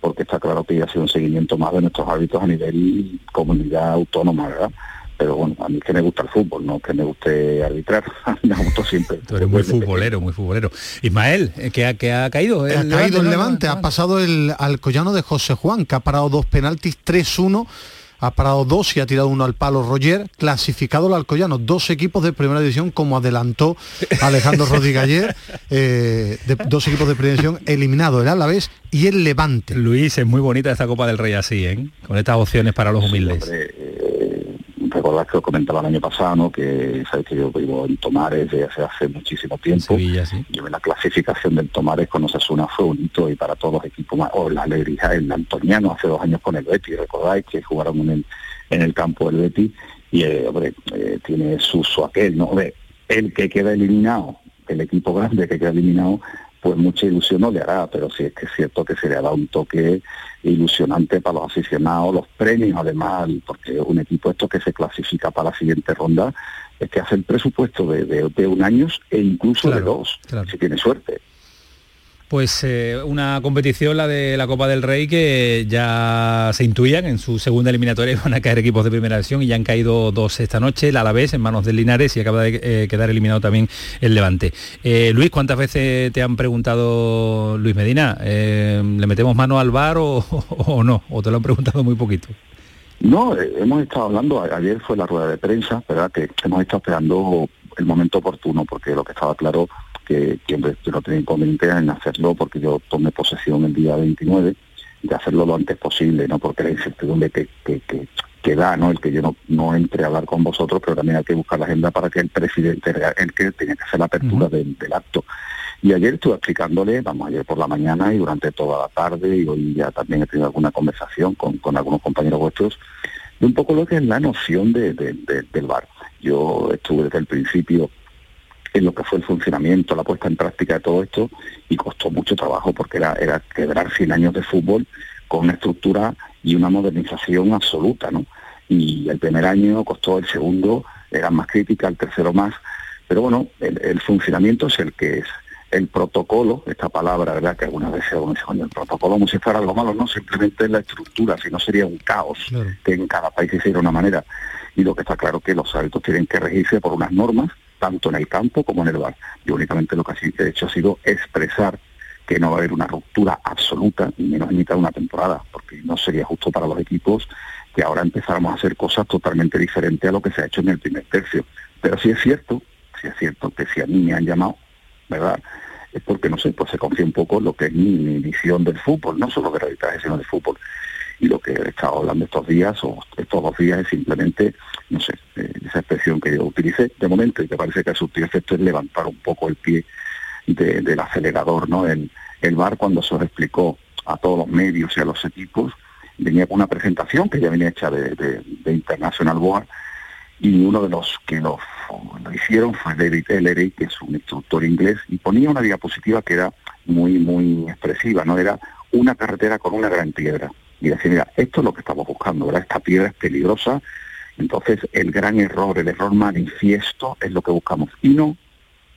porque está claro que ha sido un seguimiento más de nuestros hábitos a nivel comunidad autónoma, ¿verdad? Pero bueno, a mí que me gusta el fútbol, no que me guste arbitrar, me gustó siempre. Tú eres muy futbolero, muy futbolero. Ismael, eh, que ha, que ha caído? ha caído el Levante, ha pasado el Alcoyano de José Juan, que ha parado dos penaltis, 3-1 ha parado dos y ha tirado uno al palo Roger, clasificado el Alcoyano, dos equipos de primera división, como adelantó Alejandro Rodríguez ayer, eh, dos equipos de primera división eliminados, el Alavés y el Levante. Luis, es muy bonita esta Copa del Rey así, ¿eh? con estas opciones para los humildes. Recordad que os comentaba el año pasado, ¿no? que sabéis que yo vivo en Tomares desde hace, hace muchísimo tiempo. Sevilla, sí. Yo en la clasificación del Tomares con Osasuna fue un hito y para todos los equipos más, o la alegría, el Antoniano hace dos años con el Betis, recordáis que jugaron en el, en el campo del Betis y eh, hombre, eh, tiene su, su aquel, ¿no? el que queda eliminado, el equipo grande que queda eliminado, pues mucha ilusión no le hará, pero sí es que es cierto que se le ha dado un toque ilusionante para los aficionados, los premios además, porque un equipo esto que se clasifica para la siguiente ronda es que hace el presupuesto de, un año e incluso de dos, si tiene suerte pues eh, una competición, la de la Copa del Rey, que ya se intuían en su segunda eliminatoria van a caer equipos de primera división y ya han caído dos esta noche, el Alavés en manos del Linares y acaba de eh, quedar eliminado también el Levante. Eh, Luis, ¿cuántas veces te han preguntado, Luis Medina, ¿le metemos mano al bar o, no? ¿O te lo han preguntado muy poquito? No, hemos estado hablando, ayer fue la rueda de prensa, ¿verdad? Que hemos estado esperando el momento oportuno, porque lo que estaba claro que, que no tenía inconveniente en hacerlo porque yo tomé posesión el día 29 de hacerlo lo antes posible, ¿no? Porque la incertidumbre que, que, que, que da, ¿no? El que yo no, no entre a hablar con vosotros, pero también hay que buscar la agenda para que el presidente, el que tenía que hacer la apertura del, acto. Y ayer estuve explicándole, vamos, ayer por la mañana y durante toda la tarde, y hoy ya también he tenido alguna conversación con, con algunos compañeros vuestros, de un poco lo que es la noción de, del bar. Yo estuve desde el principio en lo que fue el funcionamiento, la puesta en práctica de todo esto, y costó mucho trabajo porque era, era quebrar 100 años de fútbol con una estructura y una modernización absoluta, ¿no? Y el primer año costó, el segundo era más crítica, el tercero más, pero bueno, el, funcionamiento es el que es. El protocolo, esta palabra, ¿verdad? Que algunas veces uno dice, el protocolo como si fuera algo malo, no, simplemente es la estructura, si no sería un caos, que en cada país se de una manera. Y lo que está claro es que los hábitos tienen que regirse por unas normas tanto en el campo como en el bar. Yo únicamente lo que he hecho ha sido expresar que no va a haber una ruptura absoluta, ni menos en mitad de una temporada, porque no sería justo para los equipos que ahora empezáramos a hacer cosas totalmente diferentes a lo que se ha hecho en el primer tercio. Pero sí es cierto, sí es cierto que si a mí me han llamado, ¿verdad? Es porque, no sé, pues se confía un poco en lo que es mi, visión del fútbol, no solo de la arbitraje, sino del fútbol y lo que he estado hablando estos días o estos dos días es simplemente, no sé, eh, esa expresión que yo utilicé de momento y que parece que ha surtido efecto es levantar un poco el pie del acelerador, ¿no? El, el VAR cuando se lo explicó a todos los medios y a los equipos, venía con una presentación que ya venía hecha de, International Board y uno de los que lo, lo, hicieron fue David Ellery, que es un instructor inglés, y ponía una diapositiva que era muy, muy expresiva, ¿no? Era una carretera con una gran piedra y decir, mira, esto es lo que estamos buscando, ¿verdad? Esta piedra es peligrosa, entonces el gran error, el error manifiesto es lo que buscamos, y no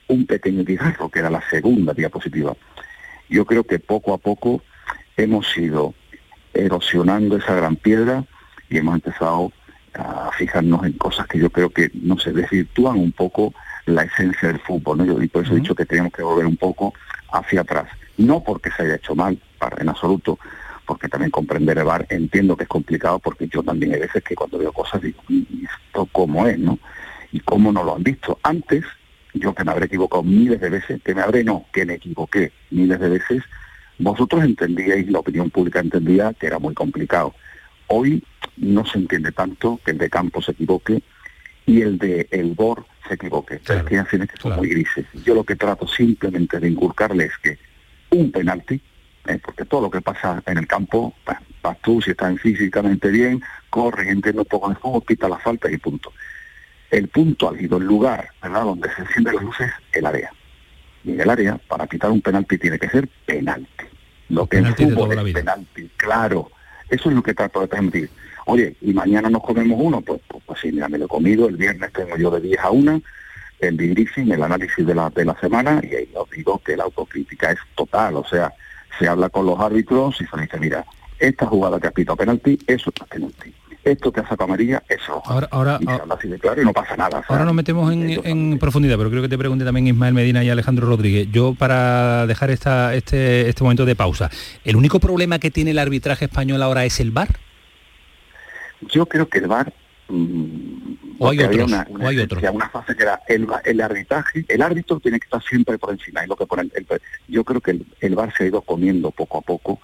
un pequeño guijarro, que era la segunda diapositiva. Yo creo que poco a poco hemos ido erosionando esa gran piedra y hemos empezado a fijarnos en cosas que yo creo que no se desvirtúan un poco la esencia del fútbol, ¿no? y por eso he dicho que tenemos que volver un poco hacia atrás. No porque se haya hecho mal, para, en absoluto, porque también comprender el bar entiendo que es complicado porque yo también hay veces que cuando veo cosas digo, ¿y esto cómo es, no? Y cómo no lo han visto. Antes, yo que me habré equivocado miles de veces, que me habré no, que me equivoqué miles de veces, vosotros entendíais, la opinión pública entendía que era muy complicado. Hoy no se entiende tanto que el de campo se equivoque y el de el BOR se equivoque. Claro, que son muy grises. Yo lo que trato simplemente de inculcarle es que un penalti ¿eh? porque todo lo que pasa en el campo, pues, vas tú, si estás físicamente bien, corre, entiende un poco de fuego, quita la falta y punto. El punto álgido, el lugar, ¿verdad?, donde se encienden las luces, el área. Y en el área, para quitar un penalti tiene que ser penalti. Lo que en fútbol es penalti, claro. Eso es lo que trato de transmitir. Oye, y mañana nos comemos uno, pues, pues, pues sí, mira, me lo he comido, el viernes tengo yo de 10 a 1, el debriefing, el análisis de la, de la semana, y ahí os digo que la autocrítica es total, o sea, se habla con los árbitros y se dice, mira, esta jugada que has pitado penalti, eso es penalti. Esto que ha sacado amarilla, eso. Ahora, ahora, y habla así de claro y no pasa nada. Ahora nos metemos en, profundidad, pero creo que te pregunte también Ismael Medina y Alejandro Rodríguez. Yo para dejar esta, este, este momento de pausa, ¿el único problema que tiene el arbitraje español ahora es el VAR? Yo creo que el VAR mm, o hay otros, una, una, hay una fase que era el, el, arbitraje, el árbitro tiene que estar siempre por encima, y lo que el, yo creo que el, el VAR se ha ido comiendo poco a poco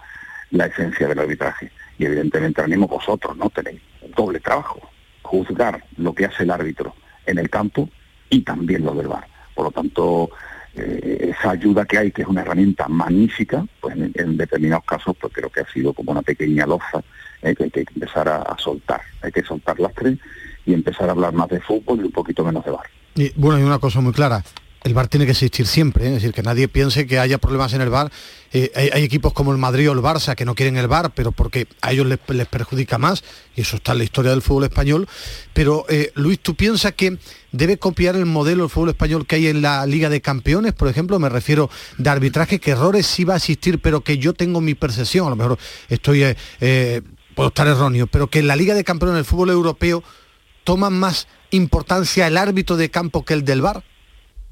la esencia del arbitraje. Y evidentemente ahora mismo vosotros no tenéis un doble trabajo, juzgar lo que hace el árbitro en el campo y también lo del VAR. Por lo tanto, eh, esa ayuda que hay, que es una herramienta magnífica, pues en, determinados casos pues creo que ha sido como una pequeña loza eh, que hay que empezar a, soltar. Hay que soltar las tres y empezar a hablar más de fútbol y un poquito menos de bar. Y bueno, hay una cosa muy clara el bar tiene que existir siempre, ¿eh? es decir, que nadie piense que haya problemas en el bar. Eh, hay, equipos como el Madrid o el Barça que no quieren el bar, pero porque a ellos les, perjudica más, y eso está en la historia del fútbol español. Pero eh, Luis, ¿tú piensas que debe copiar el modelo del fútbol español que hay en la Liga de Campeones? Por ejemplo, me refiero de arbitraje, que errores sí va a existir, pero que yo tengo mi percepción, a lo mejor estoy, puedo estar erróneo, pero que en la Liga de Campeones del fútbol europeo toma más importancia el árbitro de campo que el del bar.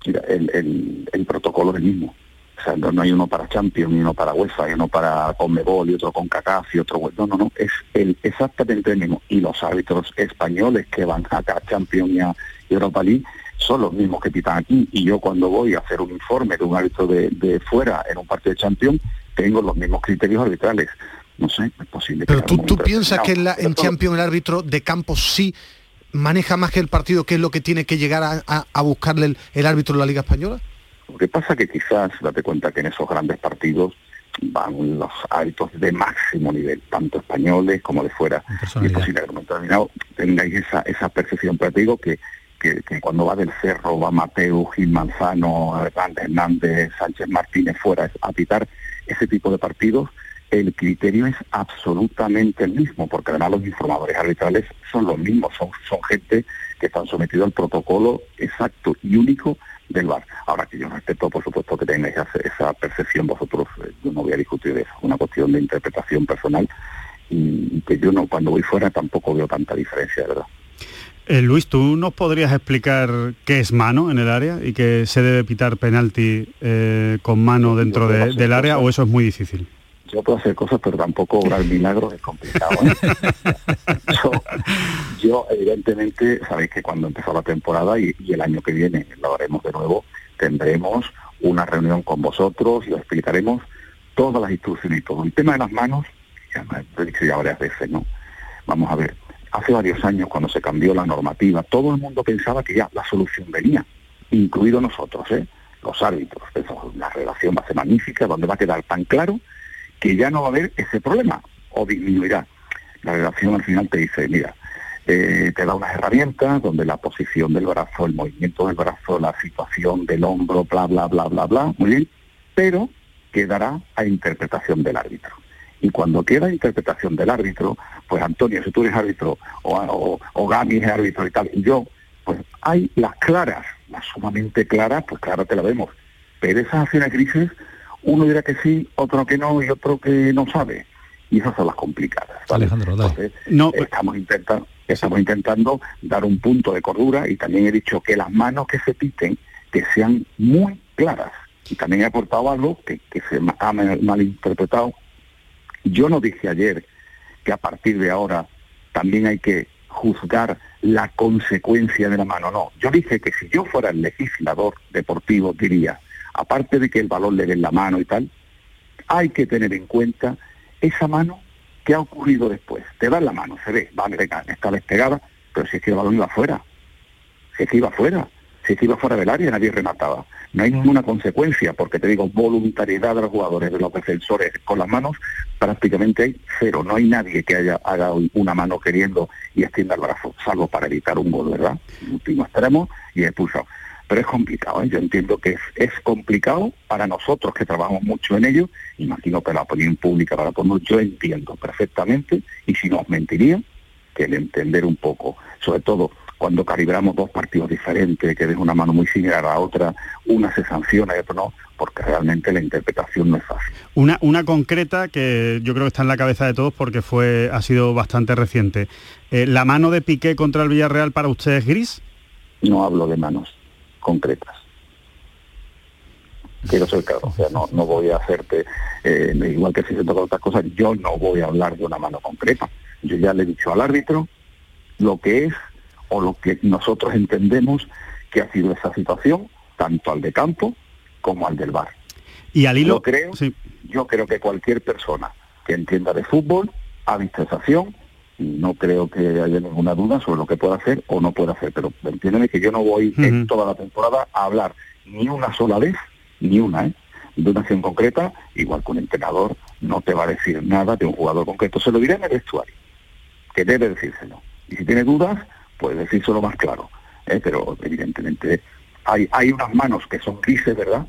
Mira, el, el, protocolo es el mismo. O sea, no, hay uno para Champions, ni uno para UEFA, hay uno para Conmebol y otro con CACAF y otro... No, no, no, es el, exactamente el mismo. Y los árbitros españoles que van a Champions y a Europa League son los mismos que pitan aquí. Y yo cuando voy a hacer un informe de un árbitro de, fuera en un partido de Champions, tengo los mismos criterios arbitrales. No sé, es posible. Pero tú, tú piensas que en, la, en Champions el árbitro de campo sí maneja más que el partido, que es lo que tiene que llegar a, buscarle el, árbitro de la Liga Española? Lo que pasa que quizás, date cuenta que en esos grandes partidos van los árbitros de máximo nivel, tanto españoles como de fuera. Y es posible que en un determinado tengáis esa, esa percepción, pero te digo que, que, cuando va del Cerro, va Mateo, Gil Manzano, Hernández, Sánchez Martínez fuera a pitar ese tipo de partidos, el criterio es absolutamente el mismo, porque además los informadores arbitrales son los mismos, son, son gente que están sometidos al protocolo exacto y único del VAR. Ahora que yo respeto, por supuesto, que tengáis esa, percepción vosotros, eh, yo no voy a discutir eso, es una cuestión de interpretación personal y, que yo no cuando voy fuera tampoco veo tanta diferencia, verdad. Eh, Luis, ¿tú nos podrías explicar qué es mano en el área y que se debe pitar penalti eh, con mano dentro del área o eso es muy difícil? Yo puedo hacer cosas, pero tampoco obrar milagros es complicado. ¿eh? yo, evidentemente, sabéis que cuando empezó la temporada y, el año que viene lo haremos de nuevo, tendremos una reunión con vosotros y os explicaremos todas las instrucciones y todo. El tema de las manos, ya me he dicho ya varias veces, ¿no? Vamos a ver, hace varios años cuando se cambió la normativa, todo el mundo pensaba que ya la solución venía, incluido nosotros, ¿eh? los árbitros. Pensamos, la relación va a ser magnífica, donde va a quedar tan claro que ya no va a haber ese problema o disminuirá. La relación al final te dice, mira, eh, te da unas herramientas donde la posición del brazo, el movimiento del brazo, la situación del hombro, bla, bla, bla, bla, bla, muy bien, pero quedará a interpretación del árbitro. Y cuando queda interpretación del árbitro, pues Antonio, si tú eres árbitro, o, o, Gami es árbitro y tal, yo, pues hay las claras, las sumamente claras, pues claro que la vemos. Pero esas acciones grises uno dirá que sí, otro que no y otro que no sabe. Y esas son las complicadas. Alejandro, no, estamos intentando estamos intentando dar un punto de cordura y también he dicho que las manos que se piten que sean muy claras. Y también he aportado algo que, que se ha malinterpretado. Yo no dije ayer que a partir de ahora también hay que juzgar la consecuencia de la mano. No, yo dije que si yo fuera el legislador deportivo diría, aparte de que el balón le dé en la mano y tal, hay que tener en cuenta esa mano que ha ocurrido después. Te da la mano, se ve, va, venga, está despegada, pero si es que el balón iba afuera, si es que iba afuera, si es que iba fuera del área, nadie remataba. No hay ninguna consecuencia, porque te digo, voluntariedad de los jugadores, de los defensores con las manos, prácticamente hay cero. No hay nadie que haya haga una mano queriendo y extienda el brazo, salvo para evitar un gol, ¿verdad? Último extremo y expulsado pero es complicado. ¿eh? Yo entiendo que es, complicado para nosotros que trabajamos mucho en ello, imagino que la opinión pública para todos, yo entiendo perfectamente, y si no os mentiría, que el entender un poco, sobre todo cuando calibramos dos partidos diferentes, que es una mano muy similar a la otra, una se sanciona y otra no, porque realmente la interpretación no es fácil. Una, una concreta que yo creo que está en la cabeza de todos porque fue, ha sido bastante reciente. Eh, ¿La mano de Piqué contra el Villarreal para usted es gris? No hablo de manos concretas. Quiero ser claro, o sea, no, no voy a hacerte, eh, igual que si se toca otras cosas, yo no voy a hablar de una mano concreta. Yo ya le he dicho al árbitro lo que es o lo que nosotros entendemos que ha sido esa situación, tanto al de campo como al del bar. Y al hilo, yo creo, yo creo que cualquier persona que entienda de fútbol ha visto esa acción no creo que haya ninguna duda sobre lo que pueda hacer o no puede hacer, pero entiéndeme que yo no voy en toda la temporada a hablar ni una sola vez, ni una, ¿eh? de una acción concreta, igual que un entrenador no te va a decir nada de un jugador concreto, se lo diré en el vestuario, que debe decírselo. Y si tiene dudas, puede decírselo más claro, ¿eh? pero evidentemente hay, hay unas manos que son grises, ¿verdad?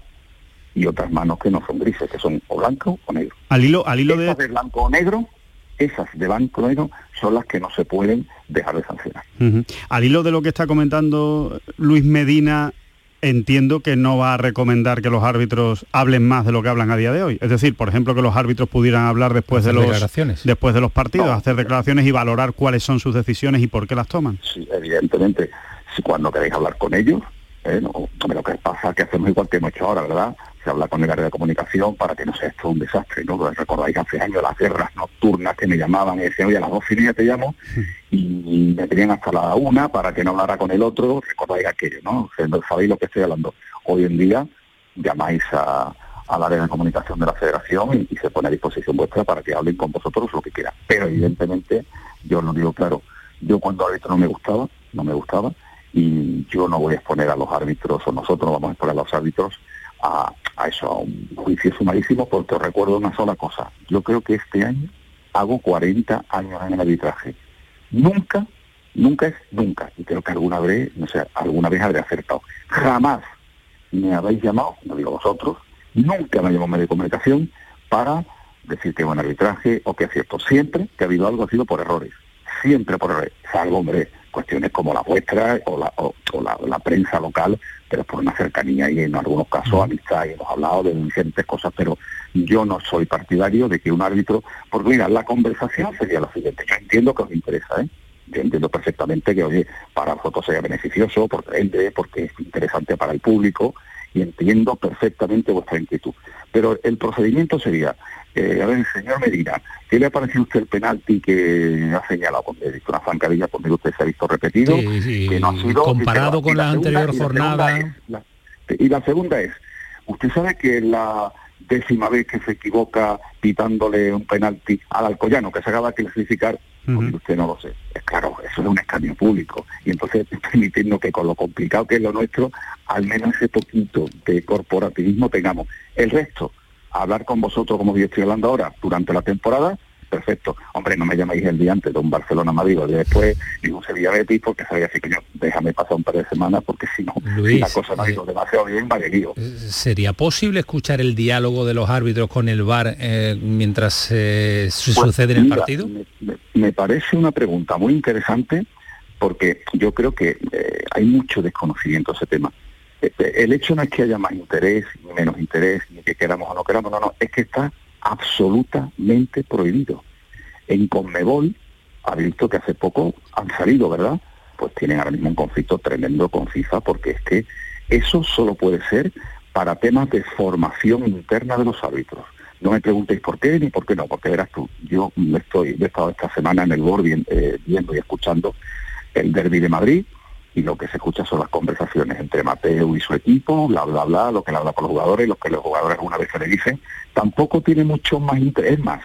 Y otras manos que no son grises, que son o blanco o negro. Al hilo, al hilo de... blanco o negro, esas de blanco o negro son las que no se pueden dejar de sancionar. Al hilo de lo que está comentando Luis Medina, entiendo que no va a recomendar que los árbitros hablen más de lo que hablan a día de hoy. Es decir, por ejemplo, que los árbitros pudieran hablar después de los después de los partidos, hacer declaraciones y valorar cuáles son sus decisiones y por qué las toman. Sí, evidentemente. Si cuando queréis hablar con ellos, ¿eh? no, lo que pasa que hacemos igual que hemos hecho ahora, ¿verdad? Se habla con el área de comunicación para que no sea esto un desastre, ¿no? Recordáis hace años las guerras nocturnas que me llamaban y decían, oye, a las dos y media te llamo, y me tenían hasta la una para que no hablara con el otro, recordáis aquello, ¿no? sabéis lo que estoy hablando. Hoy en día llamáis a, al área de comunicación de la federación y, se pone a disposición vuestra para que hablen con vosotros lo que quieran. Pero evidentemente, yo lo digo claro, yo cuando árbitro no me gustaba, no me gustaba, y yo no voy a exponer a los árbitros, o nosotros no vamos a exponer a los árbitros a, eso, a un juicio sumarísimo, porque os recuerdo una sola cosa. Yo creo que este año hago 40 años en el arbitraje. Nunca, nunca es nunca, y creo que alguna vez, no sé, alguna vez habré acertado. Jamás me habéis llamado, no digo vosotros, nunca me llamado medio de comunicación para decir que en arbitraje o que es cierto. Siempre que ha habido algo ha sido por errores. Siempre por errores. Salvo, hombre, cuestiones como la vuestra o la, o, la, prensa local, pero por una cercanía y en algunos casos amistad y hemos hablado de diferentes cosas, pero yo no soy partidario de que un árbitro, porque mira, la conversación sería la siguiente, yo entiendo que os interesa, ¿eh? yo entiendo perfectamente que, oye, para vosotros sea beneficioso, porque vende, porque es interesante para el público, y entiendo perfectamente vuestra inquietud. Pero el procedimiento sería, eh, a ver, señor Medina, ¿qué le ha parecido usted el penalti que ha señalado? Visto una zancadilla conmigo, usted se ha visto repetido, que no ha sido... Comparado con la, anterior jornada... y la segunda es, usted sabe que la décima vez que se equivoca pitándole un penalti al Alcoyano, que se acaba de clasificar, usted no lo sé. Es claro, eso es un escaño público. Y entonces permitiendo que con lo complicado que es lo nuestro, al menos ese poquito de corporativismo tengamos. El resto, hablar con vosotros como yo estoy hablando ahora durante la temporada, perfecto. Hombre, no me llaméis el día antes de un Barcelona-Madrid o después y un Sevilla-Betis porque sabía así que yo déjame pasar un par de semanas porque si no, la cosa no ha ido demasiado bien, vale lío. Eh, ¿Sería posible escuchar el diálogo de los árbitros con el VAR eh, mientras eh, pues sucede en el partido? Me, parece una pregunta muy interesante porque yo creo que hay mucho desconocimiento de ese tema. El hecho no es que haya más interés, ni menos interés, ni que queramos o no queramos, no, no, es que está absolutamente prohibido. En Conmebol, ha visto que hace poco han salido, ¿verdad? Pues tienen ahora mismo un conflicto tremendo con FIFA porque es que eso solo puede ser para temas de formación interna de los árbitros. No me preguntéis por qué ni por qué no, porque verás tú, yo estoy, he estado esta semana en el board eh, viendo y escuchando el derby de Madrid, y lo que se escucha son las conversaciones entre Mateo y su equipo, bla, bla, bla, lo que le habla con los jugadores, lo que los jugadores alguna vez le dicen, tampoco tiene mucho más interés, más,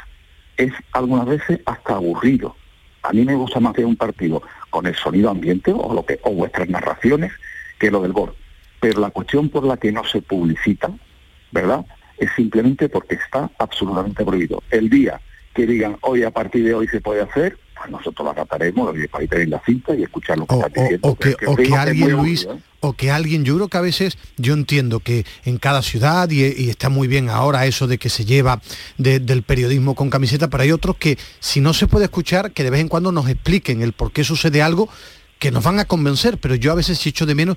es algunas veces hasta aburrido. A mí me gusta más que un partido con el sonido ambiente o, lo que, o vuestras narraciones que lo del gol. Pero la cuestión por la que no se publicita, ¿verdad? Es simplemente porque está absolutamente prohibido. El día que digan, hoy a partir de hoy se puede hacer, pues nosotros la trataremos para tener la cinta y escuchar lo que está diciendo. O, que, alguien, Luis, ¿eh? o que alguien, yo creo que a veces, yo entiendo que en cada ciudad, y, está muy bien ahora eso de que se lleva del periodismo con camiseta, pero hay otros que si no se puede escuchar, que de vez en cuando nos expliquen el por qué sucede algo, que nos van a convencer, pero yo a veces echo de menos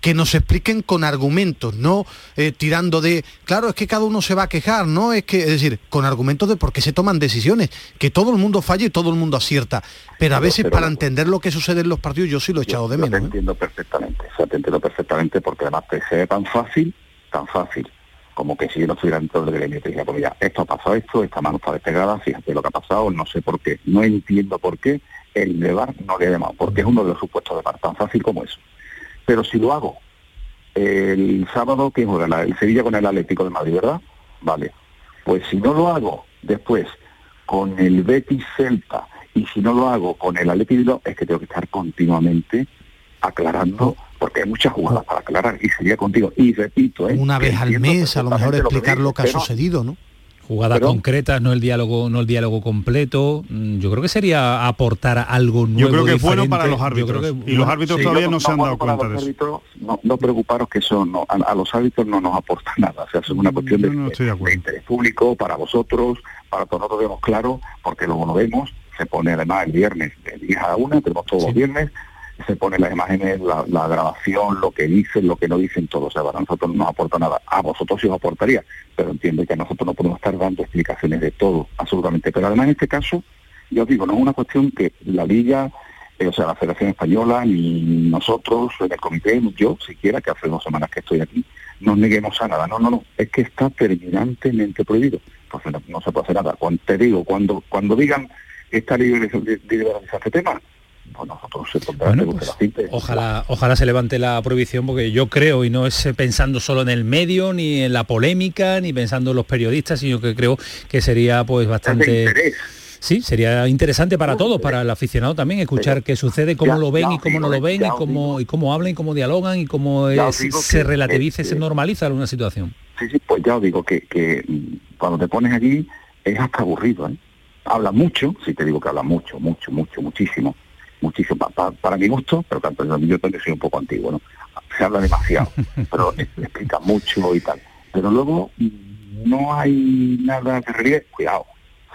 que nos expliquen con argumentos, no eh, tirando de, claro, es que cada uno se va a quejar, no es que, es decir, con argumentos de por qué se toman decisiones, que todo el mundo falle y todo el mundo acierta, pero a veces para entender lo que sucede en los partidos yo sí lo he echado de menos. Yo te ¿eh? entiendo perfectamente, o sea, te entiendo perfectamente porque además te sea tan fácil, tan fácil, como que si yo no estuviera dentro del gremio, te diría, pues ya, esto ha pasado esto, esta mano está despegada, fíjate lo que ha pasado, no sé por qué, no entiendo por qué el de VAR no le ha llamado, porque es uno de los supuestos de VAR, tan fácil como eso. Pero si lo hago el sábado, ¿quién juega? El Sevilla con el Atlético de Madrid, ¿verdad? Vale. Pues si no lo hago después con el Betis Celta y si no lo hago con el Atlético, es que tengo que estar continuamente aclarando, porque hay muchas jugadas para aclarar y sería contigo. Y repito, ¿eh? Una vez al mes, a lo mejor explicar lo que, ha sucedido, ¿no? Jugadas concretas, no el diálogo, no el diálogo completo. Mm, yo creo que sería aportar algo nuevo. Yo creo que es bueno para los árbitros. y los árbitros todavía no, se han dado cuenta de eso. no, preocuparos que eso no, a, los árbitros no nos aporta nada. O sea, es una cuestión de, de, interés público para vosotros, para todos nosotros vemos claro, porque luego lo vemos. Se pone además el viernes de 10 a 1, tenemos todos los viernes se pone las imágenes, la, grabación, lo que dicen, lo que no dicen todos. O sea, para nosotros no nos aporta nada. A vosotros sí os aportaría, pero entiendo que nosotros no podemos estar dando explicaciones de todo, absolutamente. Pero además en este caso, yo os digo, no es una cuestión que la Liga, eh, o sea, la Federación Española, ni nosotros en el comité, yo siquiera, que hace dos semanas que estoy aquí, nos neguemos a nada. No, no, no, es que está terminantemente prohibido. Entonces no, se puede hacer nada. Cuando, te digo, cuando, cuando digan esta libre de liberalizar este tema, pues nosotros se pues, ojalá, ojalá se levante la prohibición porque yo creo, y no es pensando solo en el medio, ni en la polémica, ni pensando en los periodistas, sino que creo que sería pues bastante... Sí, sería interesante para todos, para el aficionado también, escuchar qué sucede, cómo lo ven y cómo no lo ven, y cómo, y cómo hablan, y cómo dialogan, y cómo se relativiza, se normaliza alguna situación. Sí, sí, pues ya os digo que, que cuando te pones allí es hasta aburrido, ¿eh? Habla mucho, sí te digo que habla mucho, mucho, mucho, muchísimo, muchísimo, para mi gusto, pero tanto yo también soy un poco antiguo, ¿no? Se habla demasiado, pero explica mucho y tal. Pero luego mm, no hay nada que reír, cuidado,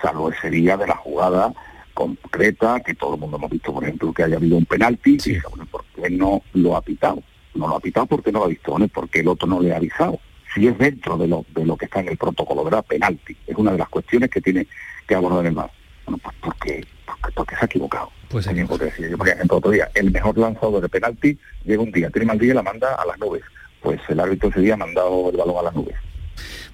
salvo ese día de la jugada concreta, que todo el mundo hemos visto, por ejemplo, que haya habido un penalti, y bueno, ¿por qué no lo ha pitado? No lo ha pitado porque no lo ha visto, bueno, porque el otro no le ha avisado. Si es dentro de lo, de lo que está en el protocolo, ¿verdad? Penalti. Es una de las cuestiones que tiene que abordar el mar. Bueno, pues porque, porque se ha equivocado. Pues También yo por ejemplo otro día, el mejor lanzador de penalti llega un día, tiene mal día y la manda a las nubes. Pues el árbitro ese día ha mandado el balón a las nubes.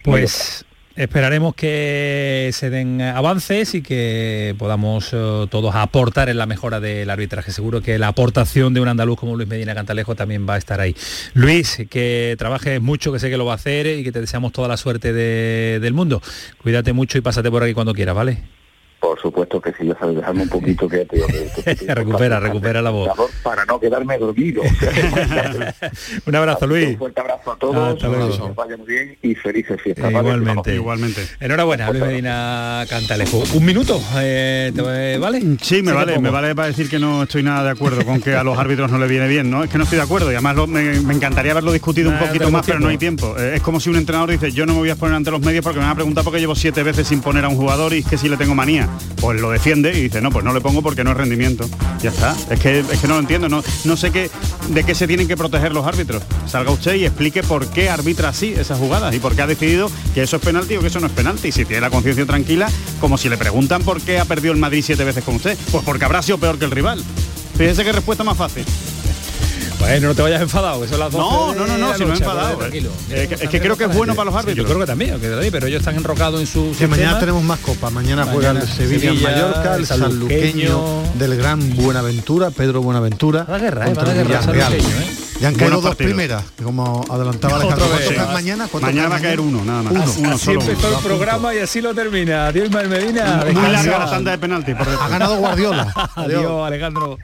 Pues esperaremos que se den avances y que podamos eh, todos aportar en la mejora del arbitraje. Seguro que la aportación de un andaluz como Luis Medina Cantalejo también va a estar ahí. Luis, que trabajes mucho, que sé que lo va a hacer y que te deseamos toda la suerte del mundo. Cuídate mucho y pásate por aquí cuando quieras, ¿vale? Por supuesto que sí, ya sabes, dejarme un poquito que, recupera, recupera la voz. Para no quedarme dormido. un abrazo, Luis. Un fuerte abrazo a todos, que vaya muy bien y felices fiestas. igualmente, igualmente. Enhorabuena, Luis Medina Cantalejo. Un minuto, eh, ¿te vale? Sí, me vale, me vale para decir que no estoy nada de acuerdo con que a los árbitros no le viene bien, ¿no? Es que no estoy de acuerdo y además me, encantaría haberlo discutido un poquito más, pero no hay tiempo. Eh, es como si un entrenador dice, yo no me voy a poner ante los medios porque me van a preguntar porque llevo siete veces sin poner a un jugador y es que si le tengo manía pues lo defiende y dice, no, pues no le pongo porque no es rendimiento. Ya está. Es que, es que no lo entiendo, no, no sé qué, de qué se tienen que proteger los árbitros. Salga usted y explique por qué arbitra así esas jugadas y por qué ha decidido que eso es penalti o que eso no es penalti. Y si tiene la conciencia tranquila, como si le preguntan por qué ha perdido el Madrid siete veces con usted, pues porque habrá sido peor que el rival. Fíjese qué respuesta más fácil. Bueno, no te vayas enfadado, eso es las No, no, no, no, si no he enfadado. tranquilo. es que creo que es bueno para los árbitros. yo creo que también, pero ellos están enrocados en su Que mañana tenemos más copas. Mañana, juega el Sevilla, en Mallorca, el sanluqueño del gran Buenaventura, Pedro Buenaventura. La guerra, eh, la guerra. Ya han caído dos primeras, como adelantaba Alejandro. Mañana, mañana va a caer uno, nada más. Uno, así empezó el programa y así lo termina. Adiós, Medina. Muy larga la tanda de penalti. Ha ganado Guardiola. Adiós, Alejandro.